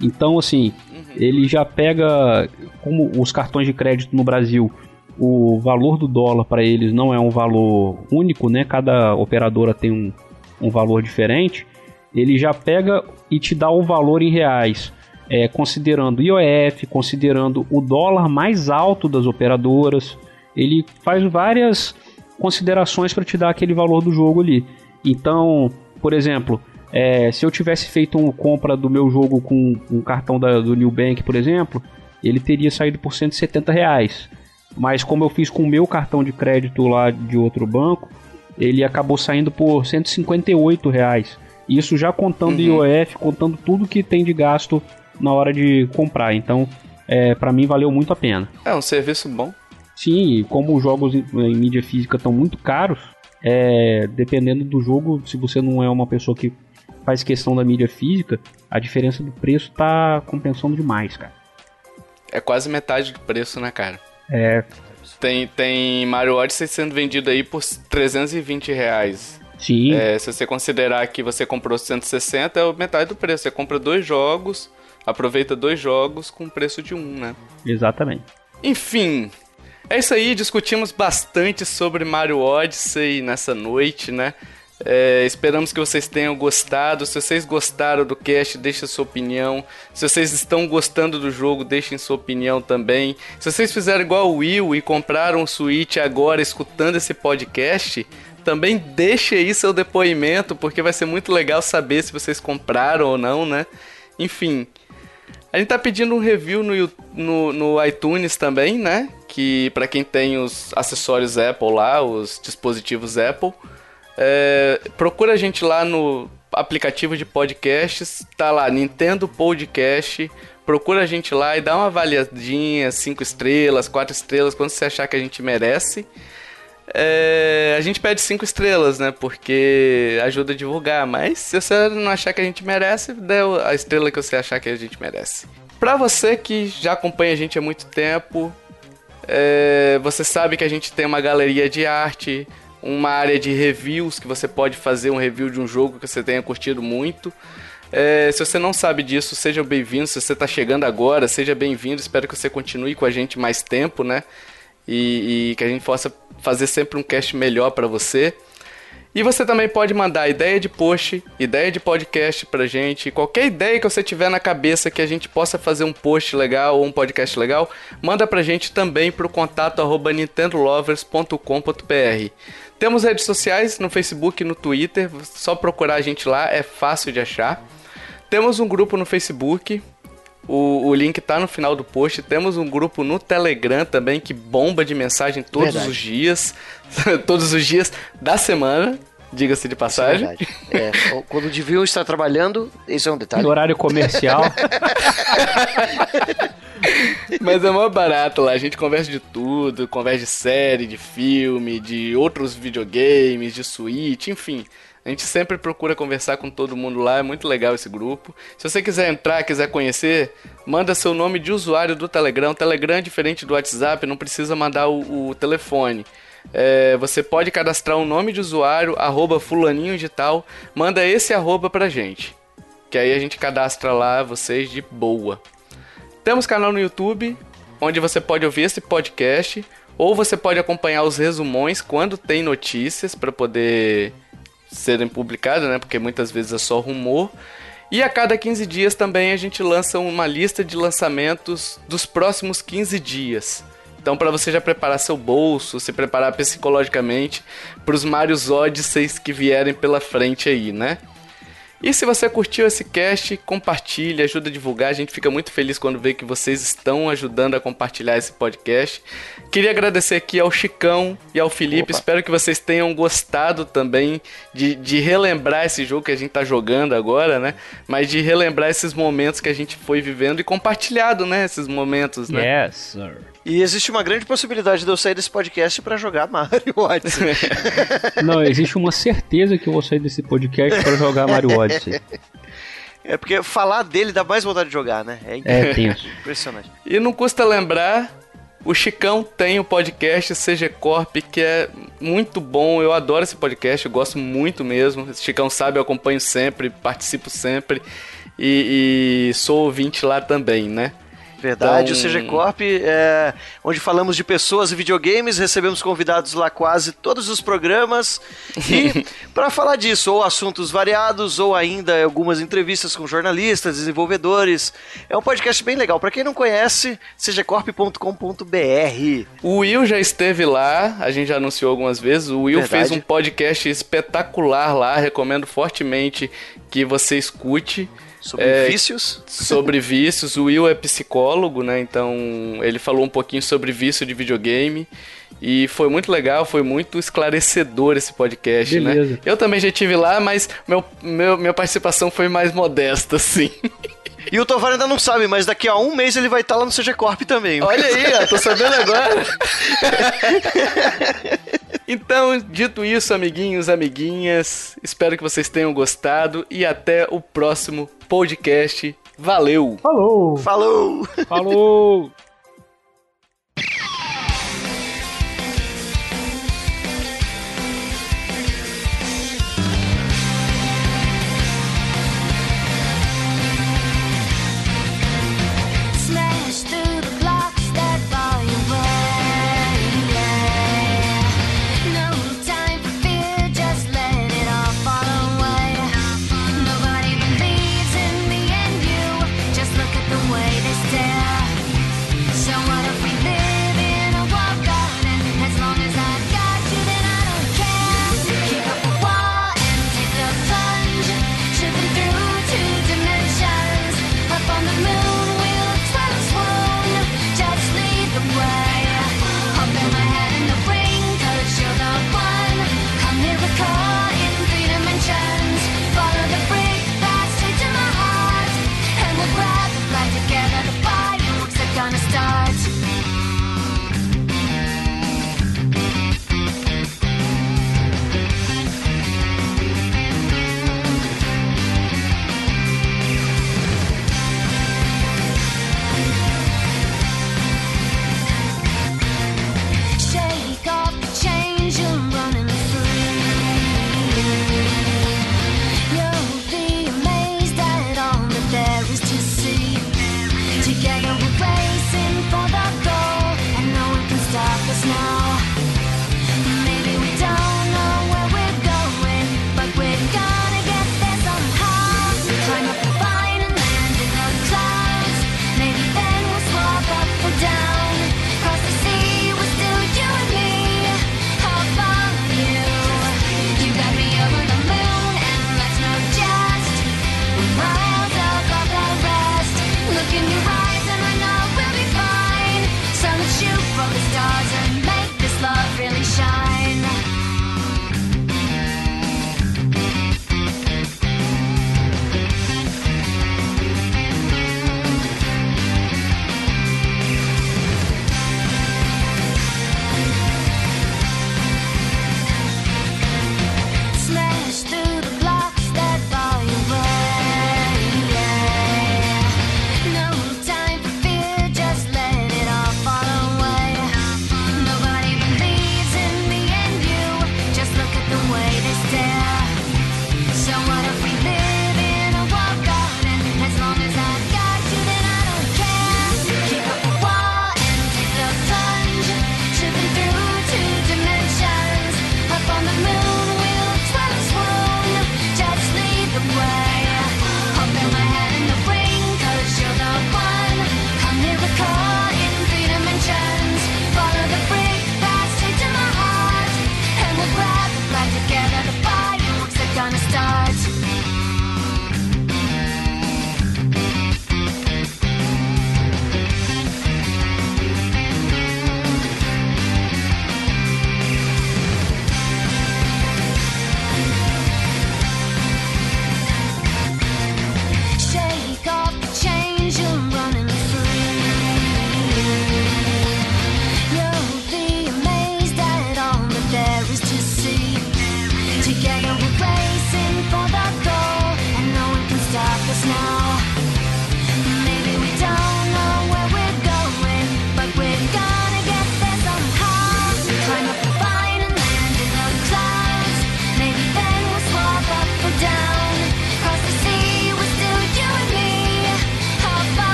Então, assim, uhum. ele já pega, como os cartões de crédito no Brasil, o valor do dólar para eles não é um valor único, né? Cada operadora tem um, um valor diferente. Ele já pega e te dá o valor em reais, é, considerando IOF, considerando o dólar mais alto das operadoras. Ele faz várias considerações para te dar aquele valor do jogo ali. Então, por exemplo, é, se eu tivesse feito uma compra do meu jogo com um cartão da, do New Bank, por exemplo, ele teria saído por 170 reais. Mas como eu fiz com o meu cartão de crédito lá de outro banco, ele acabou saindo por 158 reais. Isso já contando uhum. IOF, contando tudo que tem de gasto na hora de comprar. Então, é, para mim valeu muito a pena. É um serviço bom. Sim, como os jogos em, em mídia física estão muito caros, é, dependendo do jogo, se você não é uma pessoa que faz questão da mídia física, a diferença do preço tá compensando demais, cara. É quase metade do preço, né, cara? É. Tem, tem Mario Odyssey sendo vendido aí por 320 reais. Sim. É, se você considerar que você comprou 160, é metade do preço. Você compra dois jogos, aproveita dois jogos com preço de um, né? Exatamente. Enfim, é isso aí, discutimos bastante sobre Mario Odyssey nessa noite, né? É, esperamos que vocês tenham gostado. Se vocês gostaram do cast, deixem sua opinião. Se vocês estão gostando do jogo, deixem sua opinião também. Se vocês fizeram igual o Will e compraram o Switch agora escutando esse podcast, também deixe aí seu depoimento, porque vai ser muito legal saber se vocês compraram ou não, né? Enfim, a gente tá pedindo um review no, no, no iTunes também, né? Que para quem tem os acessórios Apple lá, os dispositivos Apple, é, procura a gente lá no aplicativo de podcasts, tá lá Nintendo Podcast. Procura a gente lá e dá uma avaliadinha, 5 estrelas, 4 estrelas, quando você achar que a gente merece. É, a gente pede cinco estrelas, né? Porque ajuda a divulgar. Mas se você não achar que a gente merece, dê a estrela que você achar que a gente merece. Pra você que já acompanha a gente há muito tempo, é, você sabe que a gente tem uma galeria de arte, uma área de reviews que você pode fazer um review de um jogo que você tenha curtido muito. É, se você não sabe disso, seja bem-vindo. Se você está chegando agora, seja bem-vindo. Espero que você continue com a gente mais tempo, né? E, e que a gente possa fazer sempre um cast melhor para você. E você também pode mandar ideia de post, ideia de podcast pra gente, qualquer ideia que você tiver na cabeça que a gente possa fazer um post legal ou um podcast legal, manda pra gente também pro contato arroba nintendolovers.com.br. Temos redes sociais no Facebook e no Twitter, só procurar a gente lá, é fácil de achar. Temos um grupo no Facebook, o, o link tá no final do post. Temos um grupo no Telegram também que bomba de mensagem todos Verdade. os dias. todos os dias da semana. Diga-se de passagem. É, é, quando o Divil está trabalhando, isso é um detalhe. No horário comercial. Mas é mó barato lá. A gente conversa de tudo. Conversa de série, de filme, de outros videogames, de Switch, enfim. A gente sempre procura conversar com todo mundo lá, é muito legal esse grupo. Se você quiser entrar, quiser conhecer, manda seu nome de usuário do Telegram. O Telegram é diferente do WhatsApp, não precisa mandar o, o telefone. É, você pode cadastrar um nome de usuário, arroba fulaninho de tal, manda esse arroba pra gente. Que aí a gente cadastra lá vocês de boa. Temos canal no YouTube, onde você pode ouvir esse podcast Ou você pode acompanhar os resumões quando tem notícias para poder serem publicadas, né? Porque muitas vezes é só rumor. E a cada 15 dias também a gente lança uma lista de lançamentos dos próximos 15 dias. Então, para você já preparar seu bolso, se preparar psicologicamente para os Marios Odysseys que vierem pela frente aí, né? E se você curtiu esse cast, compartilhe, ajuda a divulgar. A gente fica muito feliz quando vê que vocês estão ajudando a compartilhar esse podcast. Queria agradecer aqui ao Chicão e ao Felipe. Opa. Espero que vocês tenham gostado também de, de relembrar esse jogo que a gente tá jogando agora, né? Mas de relembrar esses momentos que a gente foi vivendo e compartilhado, né? Esses momentos, né? Yes, sir. E existe uma grande possibilidade de eu sair desse podcast para jogar Mario Odyssey. Não, existe uma certeza que eu vou sair desse podcast para jogar Mario Odyssey. É porque falar dele dá mais vontade de jogar, né? É, é tenso. Impressionante. E não custa lembrar, o Chicão tem o podcast CG Corp, que é muito bom. Eu adoro esse podcast, eu gosto muito mesmo. O Chicão sabe, eu acompanho sempre, participo sempre. E, e sou ouvinte lá também, né? Verdade, então... o CG Corp é onde falamos de pessoas e videogames, recebemos convidados lá quase todos os programas. E para falar disso, ou assuntos variados, ou ainda algumas entrevistas com jornalistas, desenvolvedores. É um podcast bem legal. Para quem não conhece, cgcorp.com.br. O Will já esteve lá, a gente já anunciou algumas vezes. O Will Verdade. fez um podcast espetacular lá, recomendo fortemente que você escute. Sobre é, vícios? Sobre vícios. O Will é psicólogo, né? Então ele falou um pouquinho sobre vício de videogame. E foi muito legal, foi muito esclarecedor esse podcast, né? Beleza. né? Eu também já estive lá, mas meu, meu, minha participação foi mais modesta, sim. E o Tovar ainda não sabe, mas daqui a um mês ele vai estar lá no CG Corp também. Olha aí, ó, tô sabendo agora. então, dito isso, amiguinhos, amiguinhas, espero que vocês tenham gostado e até o próximo podcast. Valeu! Falou! Falou! Falou!